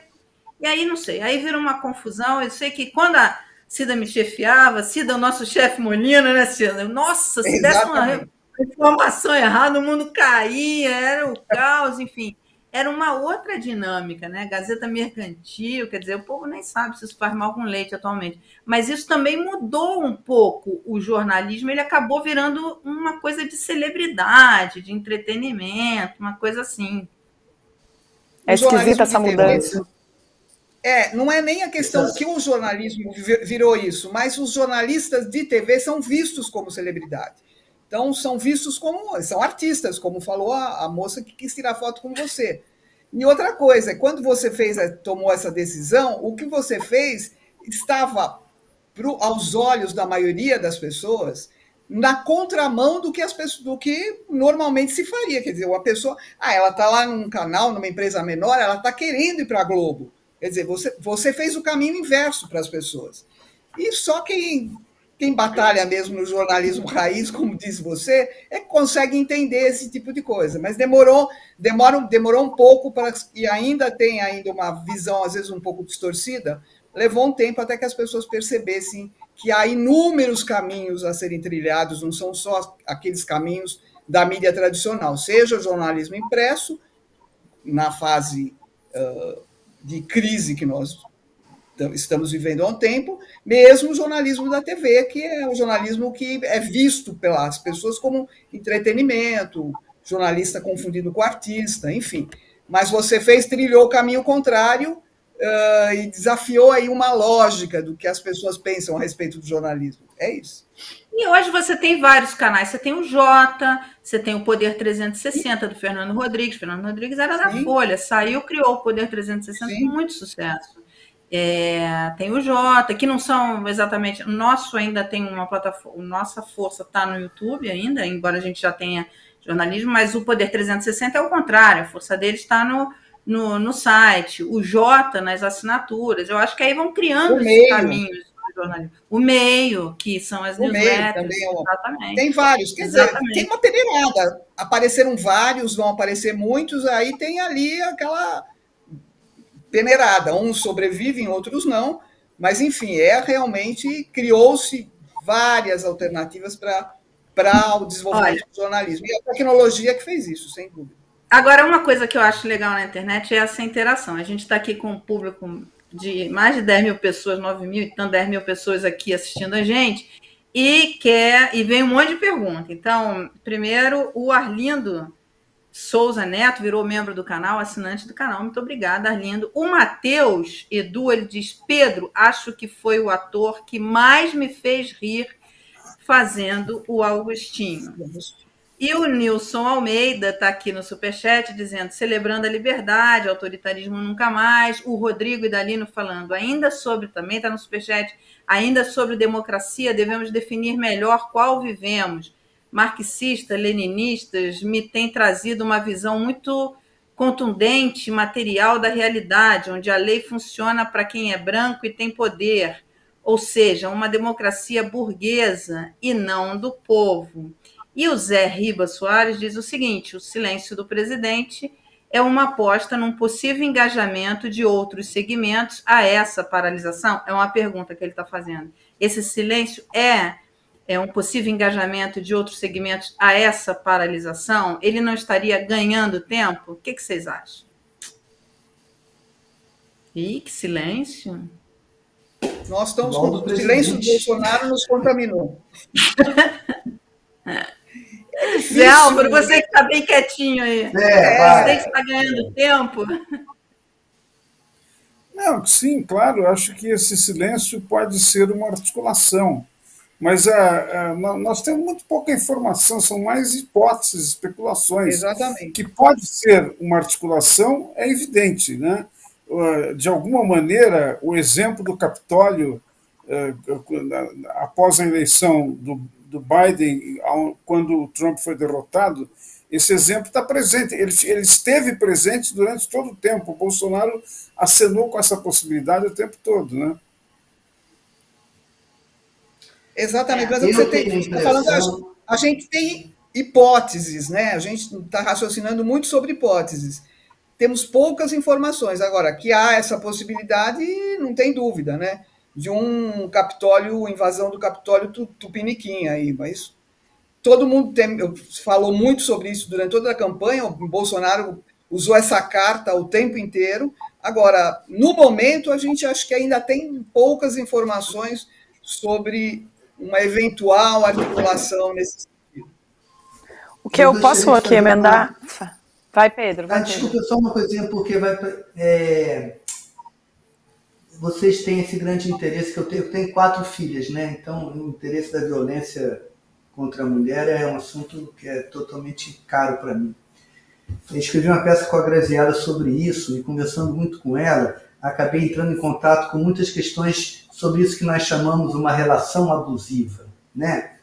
e aí não sei, aí vira uma confusão. Eu sei que quando a Cida me chefiava, Cida, o nosso chefe Molina, né, Cida? Nossa, se desse uma informação errada, o mundo caía, era o caos, enfim era uma outra dinâmica, né? Gazeta mercantil, quer dizer, o povo nem sabe se isso faz mal com leite atualmente. Mas isso também mudou um pouco o jornalismo, ele acabou virando uma coisa de celebridade, de entretenimento, uma coisa assim. É esquisita essa mudança. É, não é nem a questão que o jornalismo virou isso, mas os jornalistas de TV são vistos como celebridade. Então, são vistos como. são artistas, como falou a, a moça que quis tirar foto com você. E outra coisa, quando você fez, tomou essa decisão, o que você fez estava, pro, aos olhos da maioria das pessoas, na contramão do que, as pessoas, do que normalmente se faria. Quer dizer, uma pessoa, ah, ela está lá num canal, numa empresa menor, ela está querendo ir para a Globo. Quer dizer, você, você fez o caminho inverso para as pessoas. E só quem quem batalha mesmo no jornalismo raiz, como diz você, é que consegue entender esse tipo de coisa. Mas demorou, demora, demorou um pouco para e ainda tem ainda uma visão às vezes um pouco distorcida. Levou um tempo até que as pessoas percebessem que há inúmeros caminhos a serem trilhados, não são só aqueles caminhos da mídia tradicional, seja o jornalismo impresso na fase uh, de crise que nós estamos vivendo há um tempo, mesmo o jornalismo da TV, que é o jornalismo que é visto pelas pessoas como entretenimento, jornalista confundido com artista, enfim. Mas você fez, trilhou o caminho contrário uh, e desafiou aí uma lógica do que as pessoas pensam a respeito do jornalismo. É isso. E hoje você tem vários canais. Você tem o Jota, você tem o Poder 360 do Fernando Rodrigues. Fernando Rodrigues era Sim. da Folha, saiu, criou o Poder 360 Sim. com muito sucesso. É, tem o Jota, que não são exatamente. O nosso ainda tem uma plataforma, nossa força está no YouTube ainda, embora a gente já tenha jornalismo, mas o Poder 360 é o contrário, a força dele está no, no, no site, o Jota nas assinaturas. Eu acho que aí vão criando esses caminhos jornalismo. O meio, que são as o newsletters. Também, exatamente. Tem vários. Quer exatamente. dizer, tem uma peneirada. Apareceram vários, vão aparecer muitos, aí tem ali aquela peneirada. Uns sobrevivem, outros não. Mas, enfim, é realmente criou-se várias alternativas para o desenvolvimento Olha, do jornalismo. E a tecnologia que fez isso, sem dúvida. Agora, uma coisa que eu acho legal na internet é essa interação. A gente está aqui com um público de mais de 10 mil pessoas, 9 mil, então 10 mil pessoas aqui assistindo a gente, e quer e vem um monte de pergunta. Então, primeiro, o Arlindo Souza Neto virou membro do canal, assinante do canal. Muito obrigada, Arlindo. O Matheus Edu, ele diz: Pedro, acho que foi o ator que mais me fez rir fazendo o Augustinho. E o Nilson Almeida está aqui no Superchat dizendo: celebrando a liberdade, autoritarismo nunca mais. O Rodrigo Idalino falando, ainda sobre, também está no Superchat, ainda sobre democracia, devemos definir melhor qual vivemos marxistas, leninistas, me tem trazido uma visão muito contundente, material da realidade, onde a lei funciona para quem é branco e tem poder, ou seja, uma democracia burguesa e não do povo. E o Zé Ribas Soares diz o seguinte: o silêncio do presidente é uma aposta num possível engajamento de outros segmentos a essa paralisação? É uma pergunta que ele está fazendo. Esse silêncio é é, um possível engajamento de outros segmentos a essa paralisação, ele não estaria ganhando tempo? O que, que vocês acham? Ih, que silêncio. Nós estamos com o silêncio do Bolsonaro nos contaminou. É Zé Álvaro, né? você que está bem quietinho aí. É, você está ganhando tempo? Não, sim, claro, acho que esse silêncio pode ser uma articulação mas a, a, ah, nós temos muito pouca informação, são mais hipóteses, especulações. Exatamente. Que pode ser uma articulação, é evidente. Né? De alguma maneira, o exemplo do Capitólio, após a eleição do, do Biden, quando o Trump foi derrotado, esse exemplo está presente. Ele, ele, esteve presente durante todo o tempo. O Bolsonaro acenou com essa possibilidade o tempo todo. Né? Exatamente, mas você tem, tá falando, a, a gente tem hipóteses, né? A gente está raciocinando muito sobre hipóteses. Temos poucas informações. Agora, que há essa possibilidade, não tem dúvida, né? De um Capitólio, invasão do Capitólio Tupiniquim aí, mas todo mundo tem, falou muito sobre isso durante toda a campanha. O Bolsonaro usou essa carta o tempo inteiro. Agora, no momento, a gente acha que ainda tem poucas informações sobre uma eventual articulação nesse sentido. O que eu, eu posso aqui emendar? Vai, Pedro. Vai, ah, desculpa, Pedro. só uma coisinha, porque vai. É, vocês têm esse grande interesse que eu tenho. Eu tenho quatro filhas, né? Então, o interesse da violência contra a mulher é um assunto que é totalmente caro para mim. Eu escrevi uma peça com a Graziada sobre isso e conversando muito com ela, acabei entrando em contato com muitas questões sobre isso que nós chamamos uma relação abusiva, né?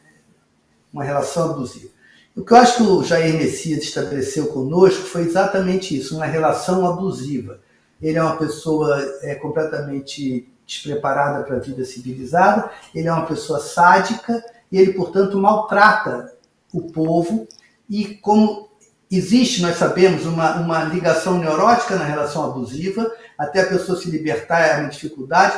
Uma relação abusiva. O que eu acho que o Jair Messias estabeleceu conosco foi exatamente isso, uma relação abusiva. Ele é uma pessoa é, completamente despreparada para a vida civilizada, ele é uma pessoa sádica e ele, portanto, maltrata o povo e como existe, nós sabemos, uma, uma ligação neurótica na relação abusiva, até a pessoa se libertar é uma dificuldade,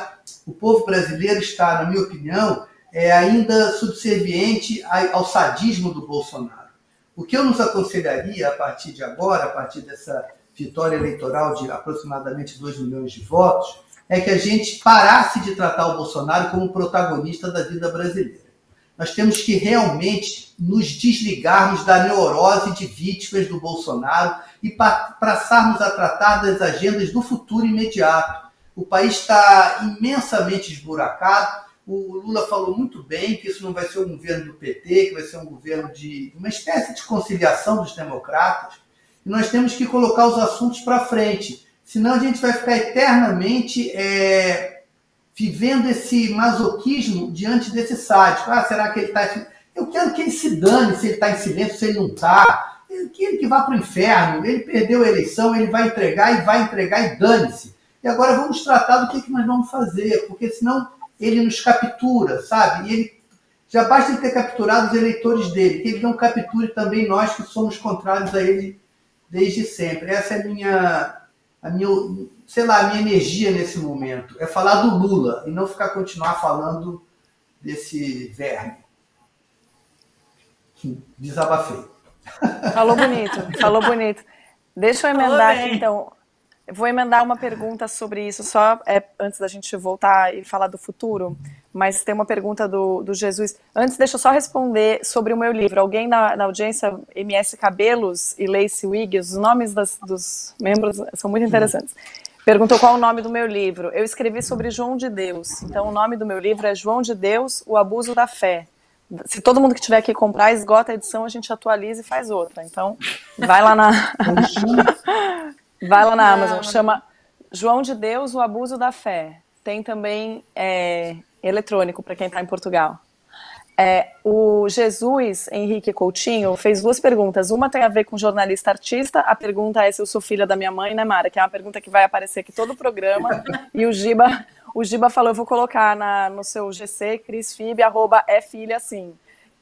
o povo brasileiro está, na minha opinião, é ainda subserviente ao sadismo do Bolsonaro. O que eu nos aconselharia a partir de agora, a partir dessa vitória eleitoral de aproximadamente 2 milhões de votos, é que a gente parasse de tratar o Bolsonaro como protagonista da vida brasileira. Nós temos que realmente nos desligarmos da neurose de vítimas do Bolsonaro e passarmos a tratar das agendas do futuro imediato. O país está imensamente esburacado. O Lula falou muito bem que isso não vai ser um governo do PT, que vai ser um governo de uma espécie de conciliação dos democratas. E nós temos que colocar os assuntos para frente. Senão a gente vai ficar eternamente é, vivendo esse masoquismo diante desse sádico. Ah, será que ele está. Eu quero que ele se dane se ele está em silêncio, se ele não está. Que ele vá para o inferno. Ele perdeu a eleição, ele vai entregar e vai entregar e dane-se. E agora vamos tratar do que, que nós vamos fazer, porque senão ele nos captura, sabe? E ele já basta ele ter capturado os eleitores dele, que ele não capture também nós que somos contrários a ele desde sempre. Essa é a minha, a minha, sei lá, a minha energia nesse momento. É falar do Lula e não ficar continuar falando desse verme. Desabafei. Falou bonito, falou bonito. Deixa eu emendar aqui então. Vou emendar uma pergunta sobre isso, só é, antes da gente voltar e falar do futuro, mas tem uma pergunta do, do Jesus. Antes, deixa eu só responder sobre o meu livro. Alguém na, na audiência, MS Cabelos e Lacey Wiggs, os nomes das, dos membros são muito interessantes. Perguntou qual o nome do meu livro. Eu escrevi sobre João de Deus. Então, o nome do meu livro é João de Deus, o abuso da fé. Se todo mundo que tiver que comprar, esgota a edição, a gente atualiza e faz outra. Então, vai lá na. Vai lá na Amazon, chama João de Deus, o abuso da fé. Tem também é, eletrônico para quem está em Portugal. É, o Jesus Henrique Coutinho fez duas perguntas. Uma tem a ver com jornalista artista. A pergunta é se eu sou filha da minha mãe, né, Mara? Que é uma pergunta que vai aparecer aqui todo o programa. E o Giba, o Giba falou: eu vou colocar na, no seu GC, crisfib, arroba é filha sim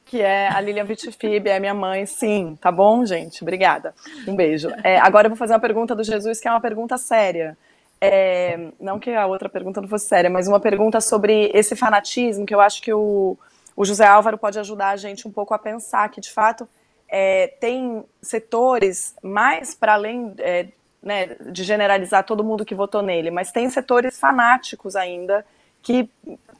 que é a Lilian Vitifib, é minha mãe, sim, tá bom, gente? Obrigada. Um beijo. É, agora eu vou fazer uma pergunta do Jesus, que é uma pergunta séria. É, não que a outra pergunta não fosse séria, mas uma pergunta sobre esse fanatismo, que eu acho que o, o José Álvaro pode ajudar a gente um pouco a pensar que, de fato, é, tem setores mais para além é, né, de generalizar todo mundo que votou nele, mas tem setores fanáticos ainda que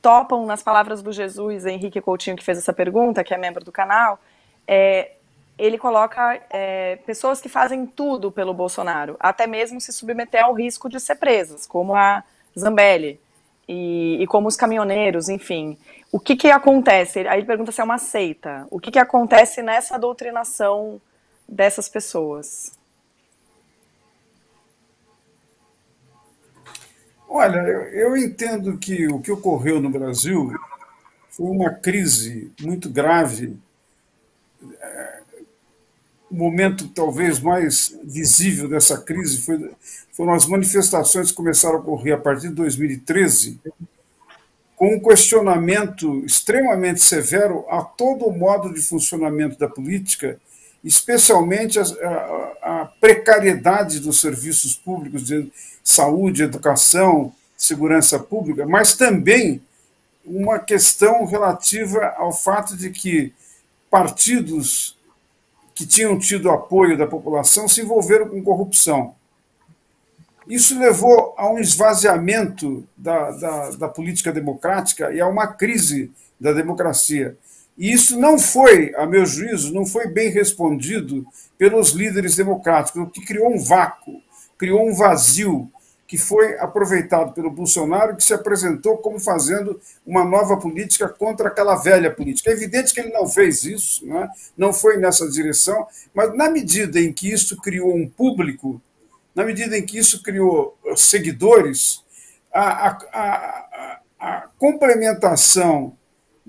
topam nas palavras do Jesus Henrique Coutinho, que fez essa pergunta, que é membro do canal, é, ele coloca é, pessoas que fazem tudo pelo Bolsonaro, até mesmo se submeter ao risco de ser presas, como a Zambelli e, e como os caminhoneiros, enfim. O que, que acontece? Aí ele pergunta se é uma seita. O que, que acontece nessa doutrinação dessas pessoas? Olha, eu entendo que o que ocorreu no Brasil foi uma crise muito grave. O momento talvez mais visível dessa crise foi, foram as manifestações que começaram a ocorrer a partir de 2013, com um questionamento extremamente severo a todo o modo de funcionamento da política, especialmente a, a, a precariedade dos serviços públicos saúde, educação, segurança pública, mas também uma questão relativa ao fato de que partidos que tinham tido apoio da população se envolveram com corrupção. Isso levou a um esvaziamento da, da, da, política democrática e a uma crise da democracia. E isso não foi, a meu juízo, não foi bem respondido pelos líderes democráticos, o que criou um vácuo, criou um vazio que foi aproveitado pelo Bolsonaro, que se apresentou como fazendo uma nova política contra aquela velha política. É evidente que ele não fez isso, não, é? não foi nessa direção, mas na medida em que isso criou um público, na medida em que isso criou uh, seguidores, a, a, a, a complementação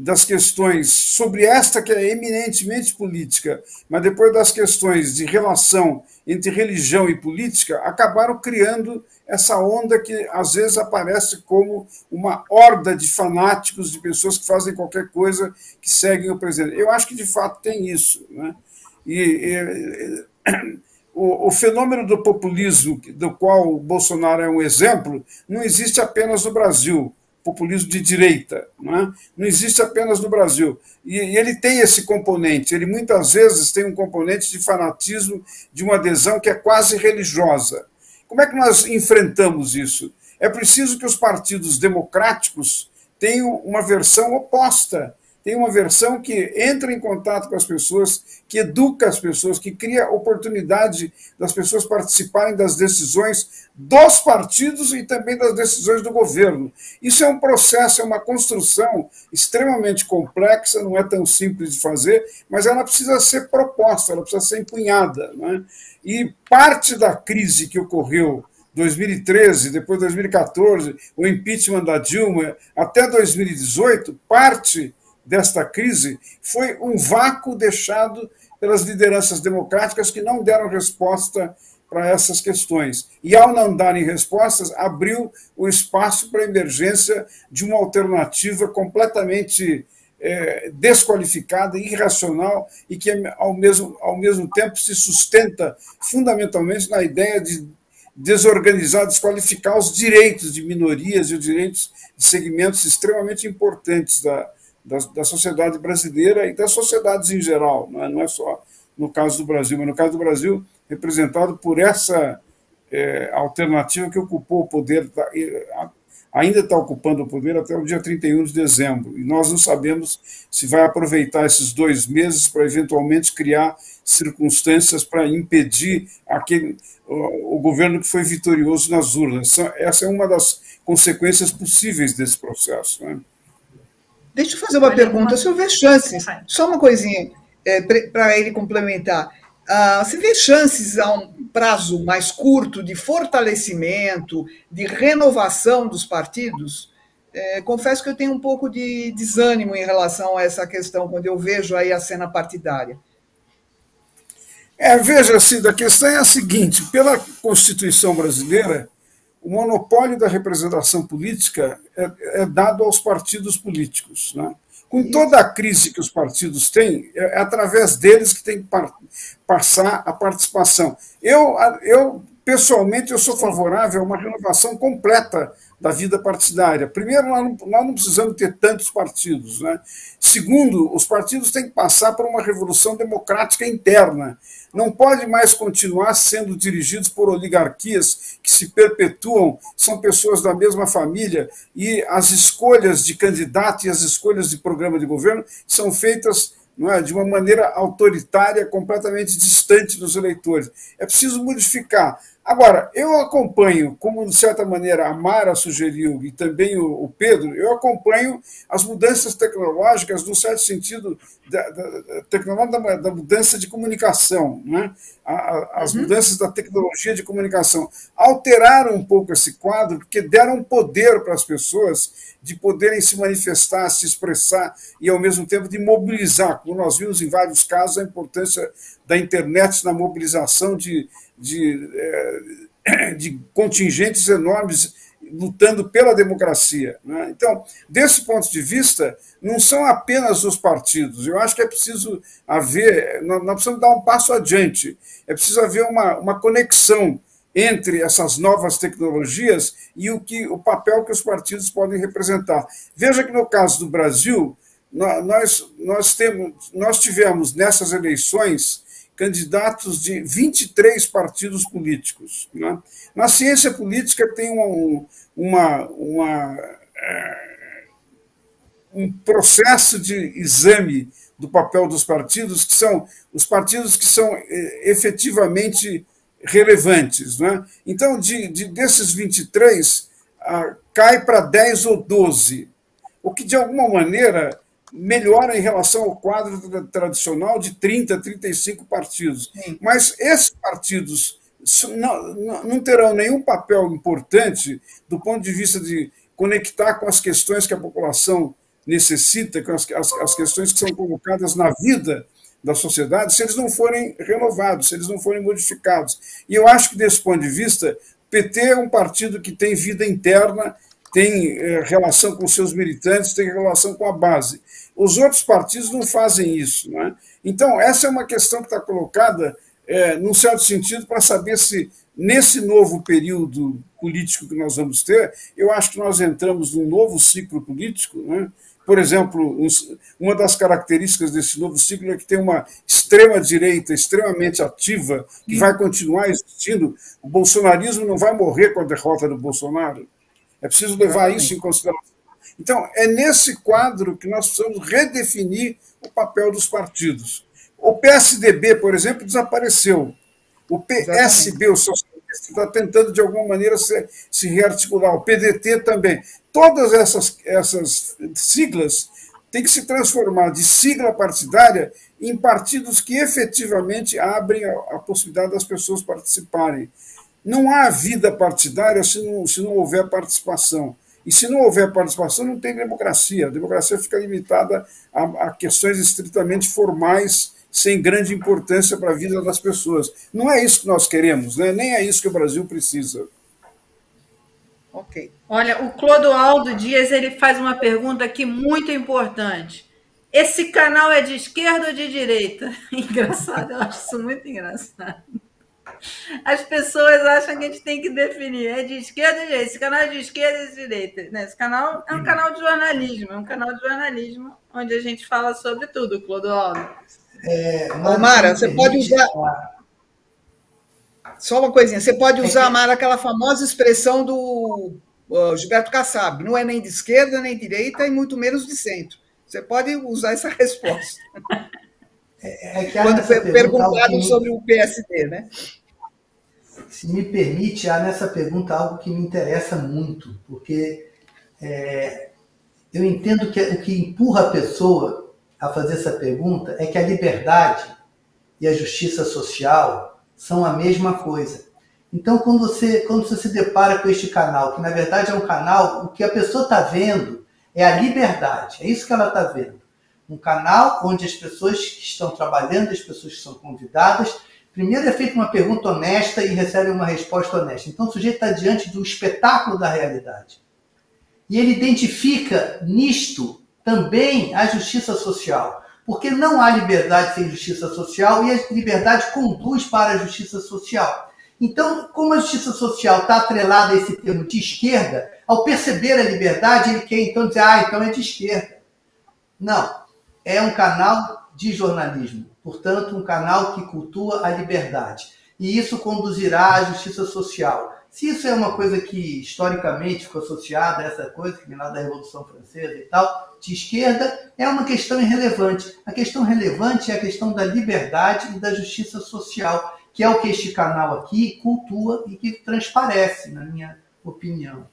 das questões sobre esta que é eminentemente política, mas depois das questões de relação entre religião e política, acabaram criando essa onda que às vezes aparece como uma horda de fanáticos, de pessoas que fazem qualquer coisa que seguem o presidente. Eu acho que de fato tem isso. Né? E, e o, o, fenômeno do populismo, do qual o Bolsonaro é um exemplo, não existe apenas no Brasil. Populismo de direita, não, é? não existe apenas no Brasil. E, e ele tem esse componente, ele muitas vezes tem um componente de fanatismo, de uma adesão que é quase religiosa. Como é que nós enfrentamos isso? É preciso que os partidos democráticos tenham uma versão oposta, tem uma versão que entra em contato com as pessoas, que educa as pessoas, que cria oportunidade das pessoas participarem das decisões dos partidos e também das decisões do governo. Isso é um processo, é uma construção extremamente complexa, não é tão simples de fazer, mas ela precisa ser proposta, ela precisa ser empunhada. Né? E parte da crise que ocorreu 2013, depois 2014, o impeachment da Dilma, até 2018, parte desta crise foi um vácuo deixado pelas lideranças democráticas que não deram resposta para essas questões. E, ao não darem respostas, abriu o espaço para a emergência de uma alternativa completamente é, desqualificada, irracional e que, ao mesmo, ao mesmo tempo, se sustenta fundamentalmente na ideia de desorganizar, desqualificar os direitos de minorias e os direitos de segmentos extremamente importantes da, da, da sociedade brasileira e das sociedades em geral, não é, não é só no caso do Brasil, mas no caso do Brasil, representado por essa é, alternativa que ocupou o poder, ainda está ocupando o poder até o dia 31 de dezembro. E nós não sabemos se vai aproveitar esses dois meses para eventualmente criar circunstâncias para impedir aquele, o, o, governo que foi vitorioso nas urnas. Essa é uma das consequências possíveis desse processo. Né? Deixa eu fazer uma Olha, pergunta. Se houver chances, só uma coisinha é, para ele complementar. Uh, você vê chances a um prazo mais curto de fortalecimento, de renovação dos partidos? É, confesso que eu tenho um pouco de desânimo em relação a essa questão quando eu vejo aí a cena partidária. É, veja, Cida, a questão é a seguinte: pela Constituição brasileira, o monopólio da representação política é, é dado aos partidos políticos. Né? Com toda a crise que os partidos têm, é, é através deles que tem que par passar a participação. Eu, eu, pessoalmente, eu sou favorável a uma renovação completa da vida partidária. Primeiro, nós não, nós não precisamos ter tantos partidos. Né? Segundo, os partidos têm que passar por uma revolução democrática interna não pode mais continuar sendo dirigidos por oligarquias que se perpetuam, são pessoas da mesma família, e as escolhas de candidato e as escolhas de programa de governo são feitas é, de uma maneira autoritária, completamente distante dos eleitores. É preciso modificar. Agora, eu acompanho, como de certa maneira a Mara sugeriu e também o, Pedro, eu acompanho as mudanças tecnológicas, no certo sentido, da, da, da, mudança de comunicação, né? as uhum. mudanças da tecnologia de comunicação. Alteraram um pouco esse quadro, porque deram poder para as pessoas de poderem se manifestar, se expressar e, ao mesmo tempo, de mobilizar, como nós vimos em vários casos, a importância da internet na mobilização de de, é, de contingentes enormes lutando pela democracia. Né? Então, desse ponto de vista, não são apenas os partidos. Eu acho que é preciso haver, nós precisamos dar um passo adiante. É preciso haver uma, uma conexão entre essas novas tecnologias e o que o papel que os partidos podem representar. Veja que no caso do Brasil, nós, nós, temos, nós tivemos nessas eleições candidatos de 23 partidos políticos. Né? Na ciência política tem uma, uma, uma é, um processo de exame do papel dos partidos, que são os partidos que são é, efetivamente relevantes. Né? Então, de, de, desses 23, ah, cai para 10 ou 12, o que, de alguma maneira, melhora em relação ao quadro tradicional de 30, 35 partidos. Sim. Mas esses partidos não, não terão nenhum papel importante do ponto de vista de conectar com as questões que a população necessita, as, as, as questões que são colocadas na vida da sociedade, se eles não forem renovados, se eles não forem modificados. E eu acho que, desse ponto de vista, o PT é um partido que tem vida interna, tem eh, relação com seus militantes, tem relação com a base. Os outros partidos não fazem isso. Né? Então, essa é uma questão que está colocada, é, num certo sentido, para saber se, nesse novo período político que nós vamos ter, eu acho que nós entramos num novo ciclo político. Né? Por exemplo, uma das características desse novo ciclo é que tem uma extrema-direita extremamente ativa, que vai continuar existindo. O bolsonarismo não vai morrer com a derrota do Bolsonaro. É preciso levar isso em consideração. Então, é nesse quadro que nós precisamos redefinir o papel dos partidos. O PSDB, por exemplo, desapareceu. O PSB, o socialista, está tentando, de alguma maneira, se, se rearticular. O PDT também. Todas essas, essas siglas têm que se transformar de sigla partidária em partidos que efetivamente abrem a, a possibilidade das pessoas participarem. Não há vida partidária se não, se não houver participação. E se não houver participação, não tem democracia. A democracia fica limitada a, a questões estritamente formais, sem grande importância para a vida das pessoas. Não é isso que nós queremos, né? nem é isso que o Brasil precisa. Ok. Olha, o Clodoaldo Dias ele faz uma pergunta aqui muito importante. Esse canal é de esquerda ou de direita? Engraçado, eu acho isso muito engraçado. As pessoas acham que a gente tem que definir. É de esquerda ou de direita? Esse canal é de esquerda de direita? Né? Esse canal é um canal de jornalismo, é um canal de jornalismo onde a gente fala sobre tudo, Clodoaldo. É, Mara, você pode usar. Só uma coisinha, você pode usar, Mara, aquela famosa expressão do Gilberto Kassab: não é nem de esquerda, nem de direita, e muito menos de centro. Você pode usar essa resposta. É, é Quando foi perguntado que... sobre o PSD, né? Se me permite, há nessa pergunta algo que me interessa muito, porque é, eu entendo que o que empurra a pessoa a fazer essa pergunta é que a liberdade e a justiça social são a mesma coisa. Então, quando você, quando você se depara com este canal, que na verdade é um canal, o que a pessoa está vendo é a liberdade, é isso que ela está vendo. Um canal onde as pessoas que estão trabalhando, as pessoas que são convidadas, primeiro é feita uma pergunta honesta e recebe uma resposta honesta. Então, o sujeito está diante do espetáculo da realidade. E ele identifica nisto também a justiça social. Porque não há liberdade sem justiça social e a liberdade conduz para a justiça social. Então, como a justiça social está atrelada a esse termo de esquerda, ao perceber a liberdade, ele quer então dizer, ah, então é de esquerda. Não. É um canal de jornalismo, portanto, um canal que cultua a liberdade. E isso conduzirá à justiça social. Se isso é uma coisa que historicamente ficou associada a essa coisa que vem lá da Revolução Francesa e tal, de esquerda, é uma questão irrelevante. A questão relevante é a questão da liberdade e da justiça social, que é o que este canal aqui cultua e que transparece, na minha opinião.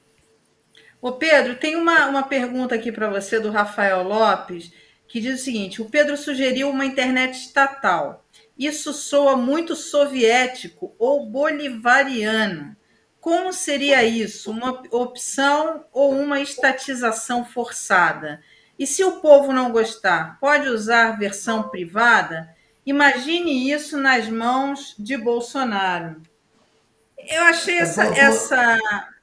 Ô Pedro, tem uma, uma pergunta aqui para você do Rafael Lopes, que diz o seguinte: o Pedro sugeriu uma internet estatal. Isso soa muito soviético ou bolivariano. Como seria isso? Uma opção ou uma estatização forçada? E se o povo não gostar, pode usar versão privada? Imagine isso nas mãos de Bolsonaro. Eu achei essa. essa...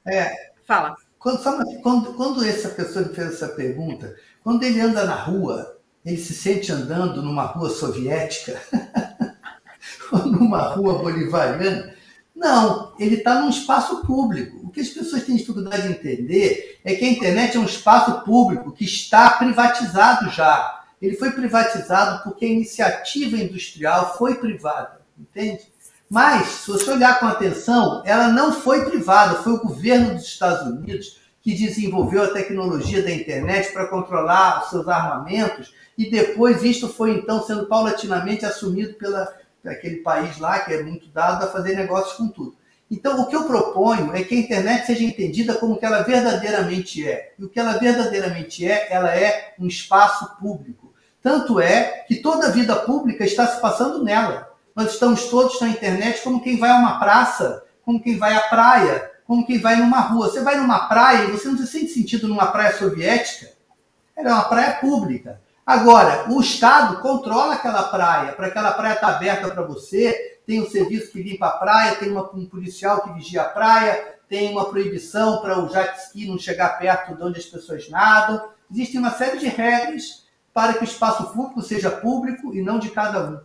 É, Fala. Quando, quando, quando essa pessoa fez essa pergunta, quando ele anda na rua, ele se sente andando numa rua soviética ou numa rua bolivariana, não, ele está num espaço público. O que as pessoas têm dificuldade de entender é que a internet é um espaço público que está privatizado já. Ele foi privatizado porque a iniciativa industrial foi privada, entende? Mas, se você olhar com atenção, ela não foi privada, foi o governo dos Estados Unidos que desenvolveu a tecnologia da internet para controlar os seus armamentos e depois isto foi então sendo paulatinamente assumido pela aquele país lá que é muito dado a fazer negócios com tudo. Então, o que eu proponho é que a internet seja entendida como que ela verdadeiramente é. E o que ela verdadeiramente é, ela é um espaço público. Tanto é que toda a vida pública está se passando nela. Nós estamos todos na internet como quem vai a uma praça, como quem vai à praia, como quem vai numa rua. Você vai numa praia e você não se sente sentido numa praia soviética. Ela é uma praia pública. Agora, o Estado controla aquela praia, para aquela praia estar tá aberta para você, tem um serviço que limpa a praia, tem uma, um policial que vigia a praia, tem uma proibição para o jet ski não chegar perto de onde as pessoas nadam. Existe uma série de regras para que o espaço público seja público e não de cada um.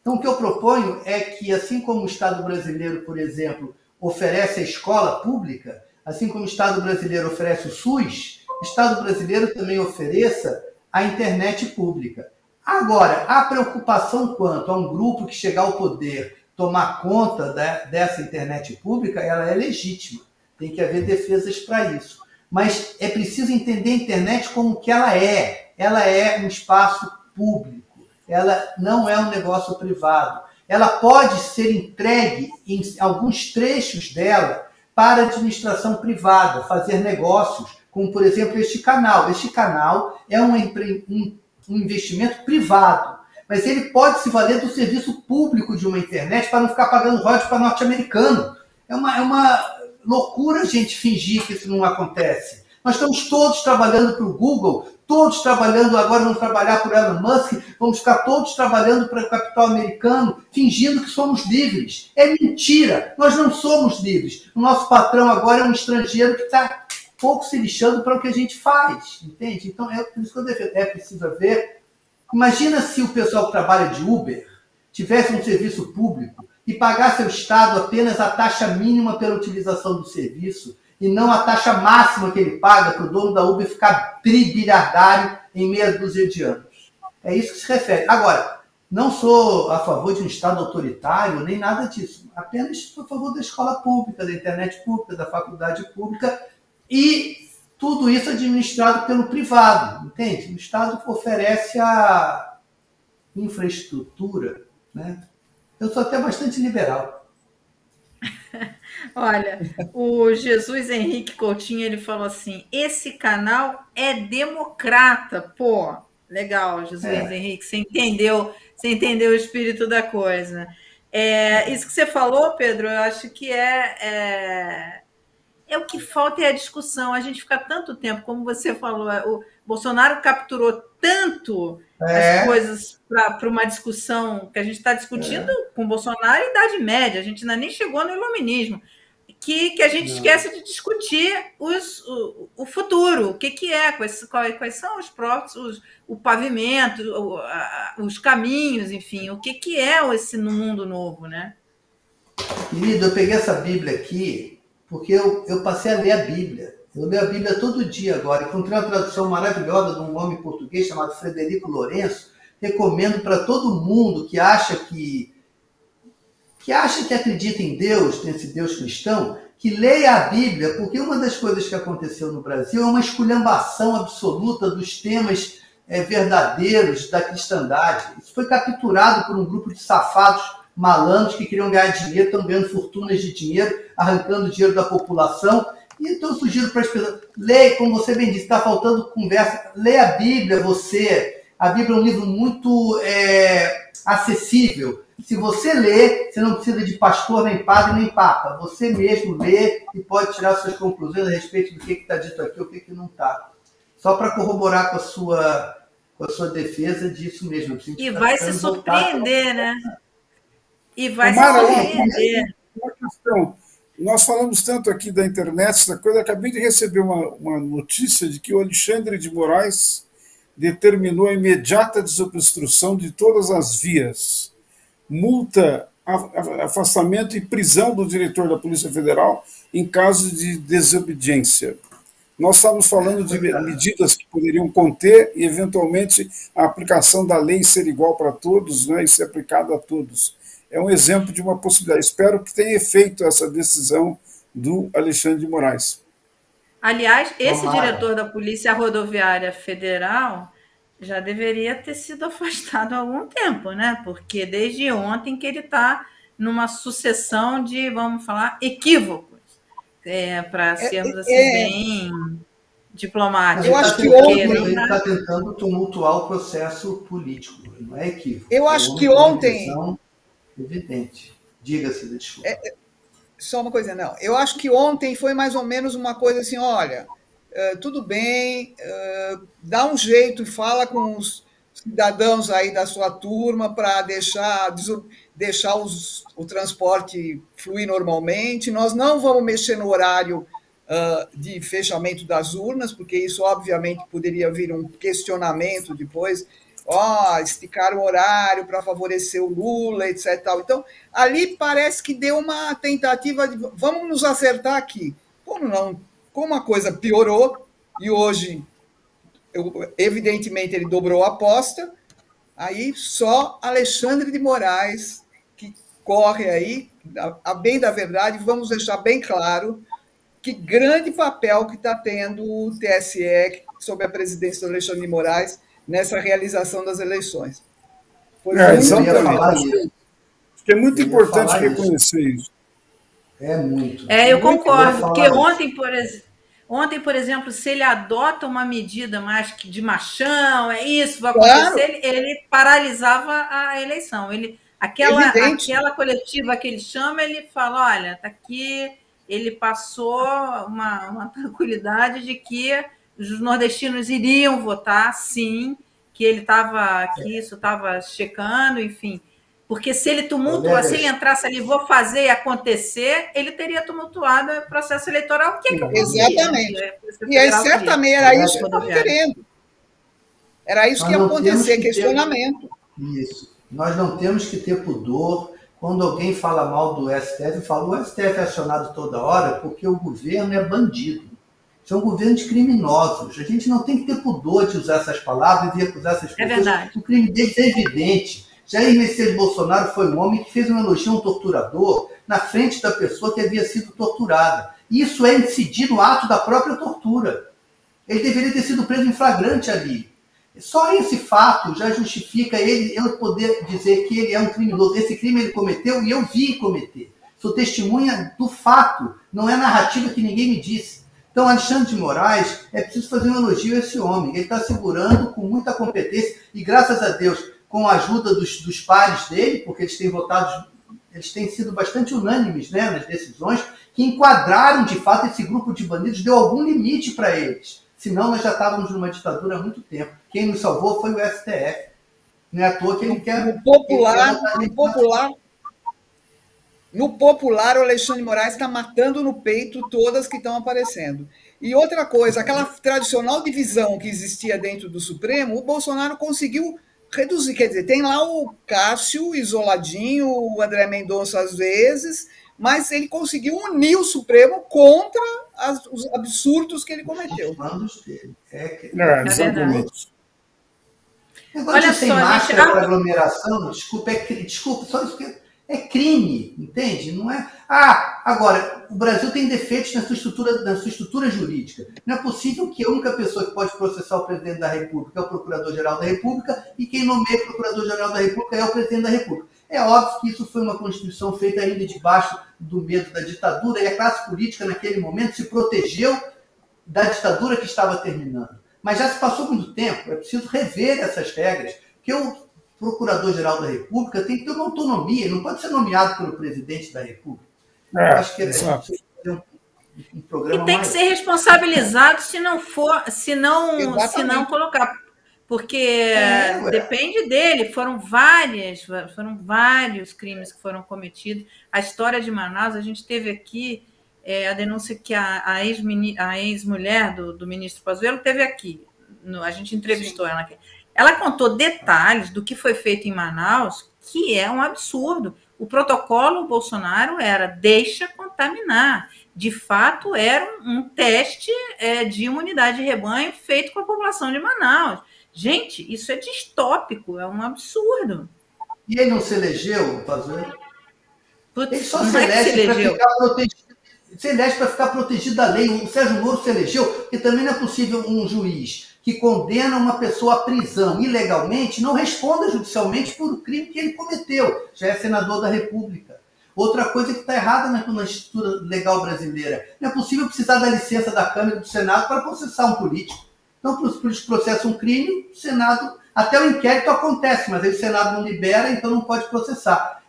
Então, o que eu proponho é que, assim como o Estado brasileiro, por exemplo, oferece a escola pública, assim como o Estado brasileiro oferece o SUS, o Estado brasileiro também ofereça a internet pública. Agora, a preocupação quanto a um grupo que chegar ao poder tomar conta da, dessa internet pública, ela é legítima. Tem que haver defesas para isso. Mas é preciso entender a internet como que ela é. Ela é um espaço público. Ela não é um negócio privado. Ela pode ser entregue em alguns trechos dela para administração privada, fazer negócios, como por exemplo este canal. Este canal é um, um, investimento privado mas ele pode se valer do serviço público de uma internet para não ficar pagando royalties para norte-americano. É uma, é uma loucura a gente fingir que isso não acontece. Nós estamos todos trabalhando para o Google, todos trabalhando, agora vamos trabalhar por Elon Musk, vamos ficar todos trabalhando para o capital americano, fingindo que somos livres. É mentira, nós não somos livres. O nosso patrão agora é um estrangeiro que está pouco se lixando para o que a gente faz, entende? Então, é por isso que eu defendo. É preciso ver Imagina se o pessoal que trabalha de Uber tivesse um serviço público e pagasse ao Estado apenas a taxa mínima pela utilização do serviço e não a taxa máxima que ele paga para o dono da Uber ficar tribilhardário em meia dúzia de anos. É isso que se refere. Agora, não sou a favor de um Estado autoritário, nem nada disso. Apenas sou a favor da escola pública, da internet pública, da faculdade pública e tudo isso administrado pelo privado, entende? O Estado oferece a infraestrutura, né? Eu sou até bastante liberal. Olha, o Jesus Henrique Coutinho ele falou assim: esse canal é democrata, pô. Legal, Jesus é. Henrique, você entendeu, você entendeu o espírito da coisa. É, isso que você falou, Pedro, eu acho que é, é é o que falta é a discussão. A gente fica tanto tempo, como você falou, o Bolsonaro capturou tanto é. as coisas para uma discussão que a gente está discutindo é. com Bolsonaro em Idade Média, a gente ainda nem chegou no iluminismo. Que, que a gente Não. esquece de discutir os, o, o futuro, o que, que é, quais, quais, quais são os próximos, o pavimento, o, a, os caminhos, enfim, o que, que é esse mundo novo, né? Querido, eu peguei essa Bíblia aqui, porque eu, eu passei a ler a Bíblia. Eu leio a Bíblia todo dia agora. Encontrei uma tradução maravilhosa de um homem português chamado Frederico Lourenço. Recomendo para todo mundo que acha que que acha que acredita em Deus, nesse Deus cristão, que leia a Bíblia, porque uma das coisas que aconteceu no Brasil é uma esculhambação absoluta dos temas é, verdadeiros da cristandade. Isso foi capturado por um grupo de safados malandros que queriam ganhar dinheiro, estão ganhando fortunas de dinheiro, arrancando dinheiro da população. E então eu sugiro para as pessoas, leia, como você bem disse, está faltando conversa, leia a Bíblia você. A Bíblia é um livro muito é, acessível. Se você lê, você não precisa de pastor, nem padre, nem papa. Você mesmo lê e pode tirar suas conclusões a respeito do que está dito aqui ou o que, que não está. Só para corroborar com a sua com a sua defesa disso mesmo. E vai se surpreender, né? E vai Mara, se surpreender. Uma questão. Nós falamos tanto aqui da internet, essa coisa. Acabei de receber uma, uma notícia de que o Alexandre de Moraes determinou a imediata desobstrução de todas as vias, multa, afastamento e prisão do diretor da Polícia Federal em caso de desobediência. Nós estávamos falando de medidas que poderiam conter e, eventualmente, a aplicação da lei ser igual para todos né, e ser aplicada a todos é um exemplo de uma possibilidade. Espero que tenha efeito essa decisão do Alexandre de Moraes. Aliás, esse diretor da Polícia Rodoviária Federal já deveria ter sido afastado há algum tempo, né? Porque desde ontem que ele está numa sucessão de, vamos falar, equívocos, é, para é, sermos assim é, bem diplomáticos. Eu acho que ontem ele está tentando tumultuar o processo político, não é equívoco. Eu acho que ontem evidente. Diga-se, desculpa. É, é, só uma coisa, não. Eu acho que ontem foi mais ou menos uma coisa assim, olha, uh, tudo bem, uh, dá um jeito e fala com os cidadãos aí da sua turma para deixar, deixar os, o transporte fluir normalmente. Nós não vamos mexer no horário uh, de fechamento das urnas, porque isso, obviamente, poderia vir um questionamento depois. Ó, esticar o horário para favorecer o Lula, etc. Então, ali parece que deu uma tentativa de vamos nos acertar aqui. Como não? Como a coisa piorou, e hoje, eu, evidentemente, ele dobrou a aposta, aí só Alexandre de Moraes, que corre aí, a, a bem da verdade, vamos deixar bem claro, que grande papel que está tendo o TSE sob a presidência do Alexandre de Moraes nessa realização das eleições. Pois é, exatamente. Acho que é muito importante reconhecer isso. É muito. É, eu concordo, porque ontem, por exemplo, Ontem, por exemplo, se ele adota uma medida mais de machão, é isso, vai acontecer, claro. ele, ele, paralisava a eleição. Ele, aquela, aquela coletiva que ele chama, ele fala: olha, tá aqui ele passou uma, uma tranquilidade de que os nordestinos iriam votar, sim, que ele estava, que isso estava checando, enfim. Porque se ele tumultua, se ele entrasse ali, vou fazer acontecer, ele teria tumultuado o processo eleitoral, que é que Exatamente. Né? E aí, certamente, era isso que estava querendo. Era isso que ia acontecer, que questionamento. Ter... Isso. Nós não temos que ter pudor quando alguém fala mal do STF, fala o STF é acionado toda hora porque o governo é bandido. Isso é um governo de criminosos. A gente não tem que ter pudor de usar essas palavras e acusar essas é pessoas. É verdade. O crime deles é evidente. Jair Messias Bolsonaro foi um homem que fez um elogio a um torturador na frente da pessoa que havia sido torturada. Isso é incidir no ato da própria tortura. Ele deveria ter sido preso em flagrante ali. Só esse fato já justifica ele eu poder dizer que ele é um criminoso. Esse crime ele cometeu e eu vi cometer. Sou testemunha do fato, não é narrativa que ninguém me disse. Então, Alexandre de Moraes, é preciso fazer um elogio a esse homem. Ele está segurando com muita competência e, graças a Deus, com a ajuda dos, dos pares dele, porque eles têm votado, eles têm sido bastante unânimes né, nas decisões, que enquadraram de fato esse grupo de bandidos, deu algum limite para eles. Senão nós já estávamos numa ditadura há muito tempo. Quem nos salvou foi o STF. Não é à toa que ele quer. No popular, no popular, no popular, o Alexandre de Moraes está matando no peito todas que estão aparecendo. E outra coisa, aquela tradicional divisão que existia dentro do Supremo, o Bolsonaro conseguiu reduzir. Quer dizer, tem lá o Cássio isoladinho, o André Mendonça às vezes, mas ele conseguiu unir o Supremo contra as, os absurdos que ele cometeu. É, que... é, exatamente. Negócio Olha sem só, máscara gente... para aglomeração, desculpa, é, desculpa, só isso que é crime, entende? Não é. Ah, agora, o Brasil tem defeitos na sua estrutura, na sua estrutura jurídica. Não é possível que a única pessoa que pode processar o presidente da República é o Procurador-Geral da República e quem nomeia o Procurador-Geral da República é o presidente da República. É óbvio que isso foi uma Constituição feita ainda debaixo do medo da ditadura e a classe política, naquele momento, se protegeu da ditadura que estava terminando. Mas já se passou muito tempo, é preciso rever essas regras, porque o Procurador-Geral da República tem que ter uma autonomia, não pode ser nomeado pelo presidente da República. É, Eu acho que é, um, um programa e tem mais... que ser responsabilizado se não for, se não, se não colocar porque é, depende dele. Foram várias, foram vários crimes que foram cometidos. A história de Manaus, a gente teve aqui é, a denúncia que a, a ex-mulher ex do, do ministro Pazuello teve aqui. No, a gente entrevistou Sim. ela aqui. Ela contou detalhes do que foi feito em Manaus, que é um absurdo. O protocolo Bolsonaro era deixa contaminar. De fato, era um, teste é, de imunidade de rebanho feito com a população de Manaus. Gente, isso é distópico, é um absurdo. E ele não se elegeu, Pazuello? Ele só se elege é para ficar protegido. Se elege para ficar protegido da lei. O Sérgio Moro se elegeu, porque também não é possível um juiz que condena uma pessoa à prisão ilegalmente não responda judicialmente por o crime que ele cometeu. Já é senador da República. Outra coisa que está errada na, estrutura legal brasileira. Não é possível precisar da licença da Câmara e do Senado para processar um político. Então, para os políticos processam um crime, o Senado, até o inquérito acontece, mas aí o Senado não libera, então não pode processar.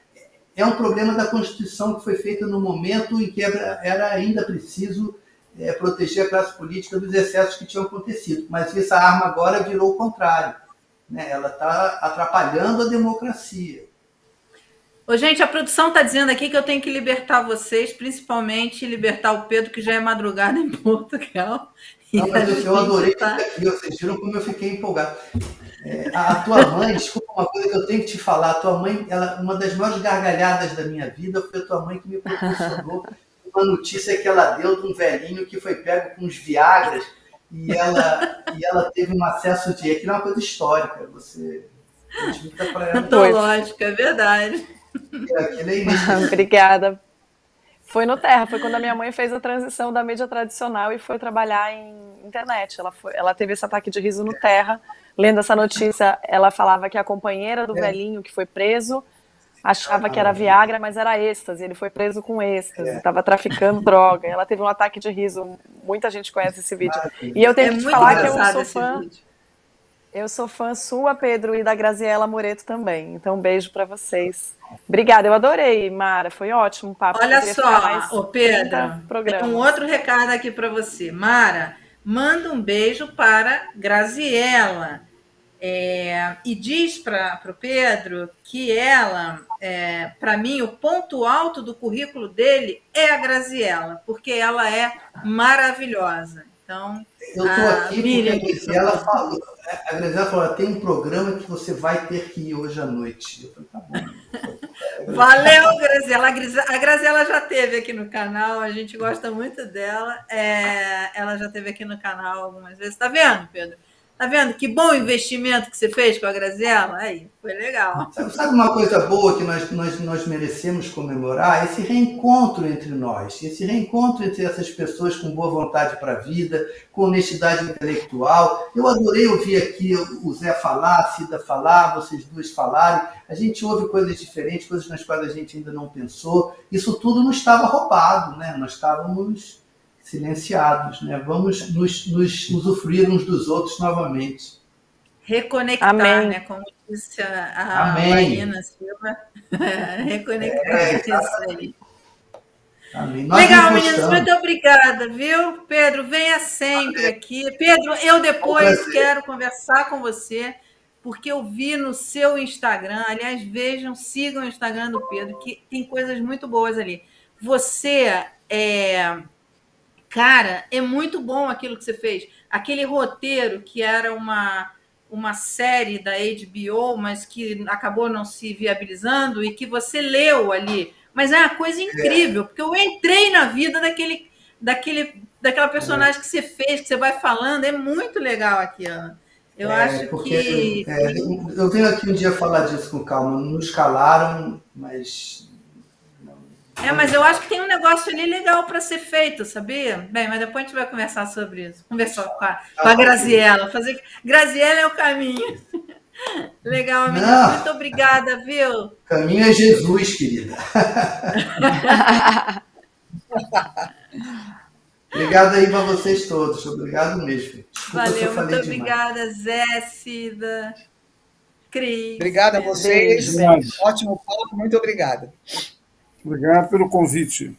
É um problema da Constituição que foi feita no momento em que era ainda preciso é, proteger a classe política dos excessos que tinham acontecido. Mas essa arma agora virou o contrário. Né? Ela está atrapalhando a democracia. Ô, gente, a produção está dizendo aqui que eu tenho que libertar vocês, principalmente libertar o Pedro, que já é madrugada em Portugal. Não, mas eu, adorei tá... aqui, vocês viram como eu fiquei empolgado. É, a, tua mãe, desculpa uma coisa que eu tenho que te falar, a tua mãe, ela, uma das maiores gargalhadas da minha vida foi a tua mãe que me proporcionou uma notícia que ela deu de um velhinho que foi pego com uns Viagras e ela, e ela teve um acesso de. Aquilo é uma coisa histórica, você. Antológica, é verdade. É Obrigada. Foi no Terra, foi quando a minha mãe fez a transição da mídia tradicional e foi trabalhar em internet. Ela, foi, ela teve esse ataque de riso no Terra. Lendo essa notícia, ela falava que a companheira do é. velhinho que foi preso achava que era Viagra, mas era êxtase. Ele foi preso com êxtase, estava é. traficando droga. Ela teve um ataque de riso. Muita gente conhece esse vídeo. E eu tenho é que te falar que eu sou fã. Eu sou fã sua, Pedro, e da Graziela Moreto também. Então, um beijo para vocês. Obrigada, eu adorei, Mara. Foi ótimo o papo. Olha só, o Pedro, tem um outro recado aqui para você. Mara, manda um beijo para Graziela. É, e diz para o Pedro que ela, é, para mim, o ponto alto do currículo dele é a Graziela, porque ela é maravilhosa. Então, eu estou aqui Miriam, porque a Graziela falou, a Graziela falou, tem um programa que você vai ter que ir hoje à noite. Eu falei, tá bom. Valeu, Graziela. A Graziela já teve aqui no canal, a gente gosta muito dela. É, ela já teve aqui no canal algumas vezes. Tá vendo, Pedro? Tá vendo que bom investimento que você fez com a Graziella? Aí, foi legal. Sabe uma coisa boa que nós, nós, nós merecemos comemorar? Esse reencontro entre nós, esse reencontro entre essas pessoas com boa vontade para a vida, com honestidade intelectual. Eu adorei ouvir aqui o Zé falar, a Cida falar, vocês duas falarem. A gente ouve coisas diferentes, coisas nas quais a gente ainda não pensou. Isso tudo não estava roubado, né? Nós estávamos silenciados, né? Vamos nos, nos usufruir uns dos outros novamente. Reconectar, Amém. né? Como disse a, a Marina Silva. Reconectar é, isso aí. Legal, meninos, muito obrigada, viu? Pedro, venha sempre aqui. Pedro, eu depois quero conversar com você, porque eu vi no seu Instagram. Aliás, vejam, sigam o Instagram do Pedro, que tem coisas muito boas ali. Você é Cara, é muito bom aquilo que você fez. Aquele roteiro que era uma, uma série da HBO, mas que acabou não se viabilizando e que você leu ali. Mas é uma coisa incrível, é. porque eu entrei na vida daquele, daquele, daquela personagem que você fez, que você vai falando. É muito legal aquilo. Eu é, acho que. É, eu venho aqui um dia falar disso com calma. Não escalaram, mas é, mas eu acho que tem um negócio ali legal para ser feito, sabia? Bem, mas depois a gente vai conversar sobre isso. Conversar com a, com a Graziella. Fazer... Graziella é o caminho. Legal, menina. Muito obrigada, viu? Caminho é Jesus, querida. Obrigado aí para vocês todos. Obrigado mesmo. Desculpa Valeu, muito obrigada, Zé, Cida, Cris. Obrigada a vocês. Ótimo papo, muito obrigada. Obrigado pelo convite.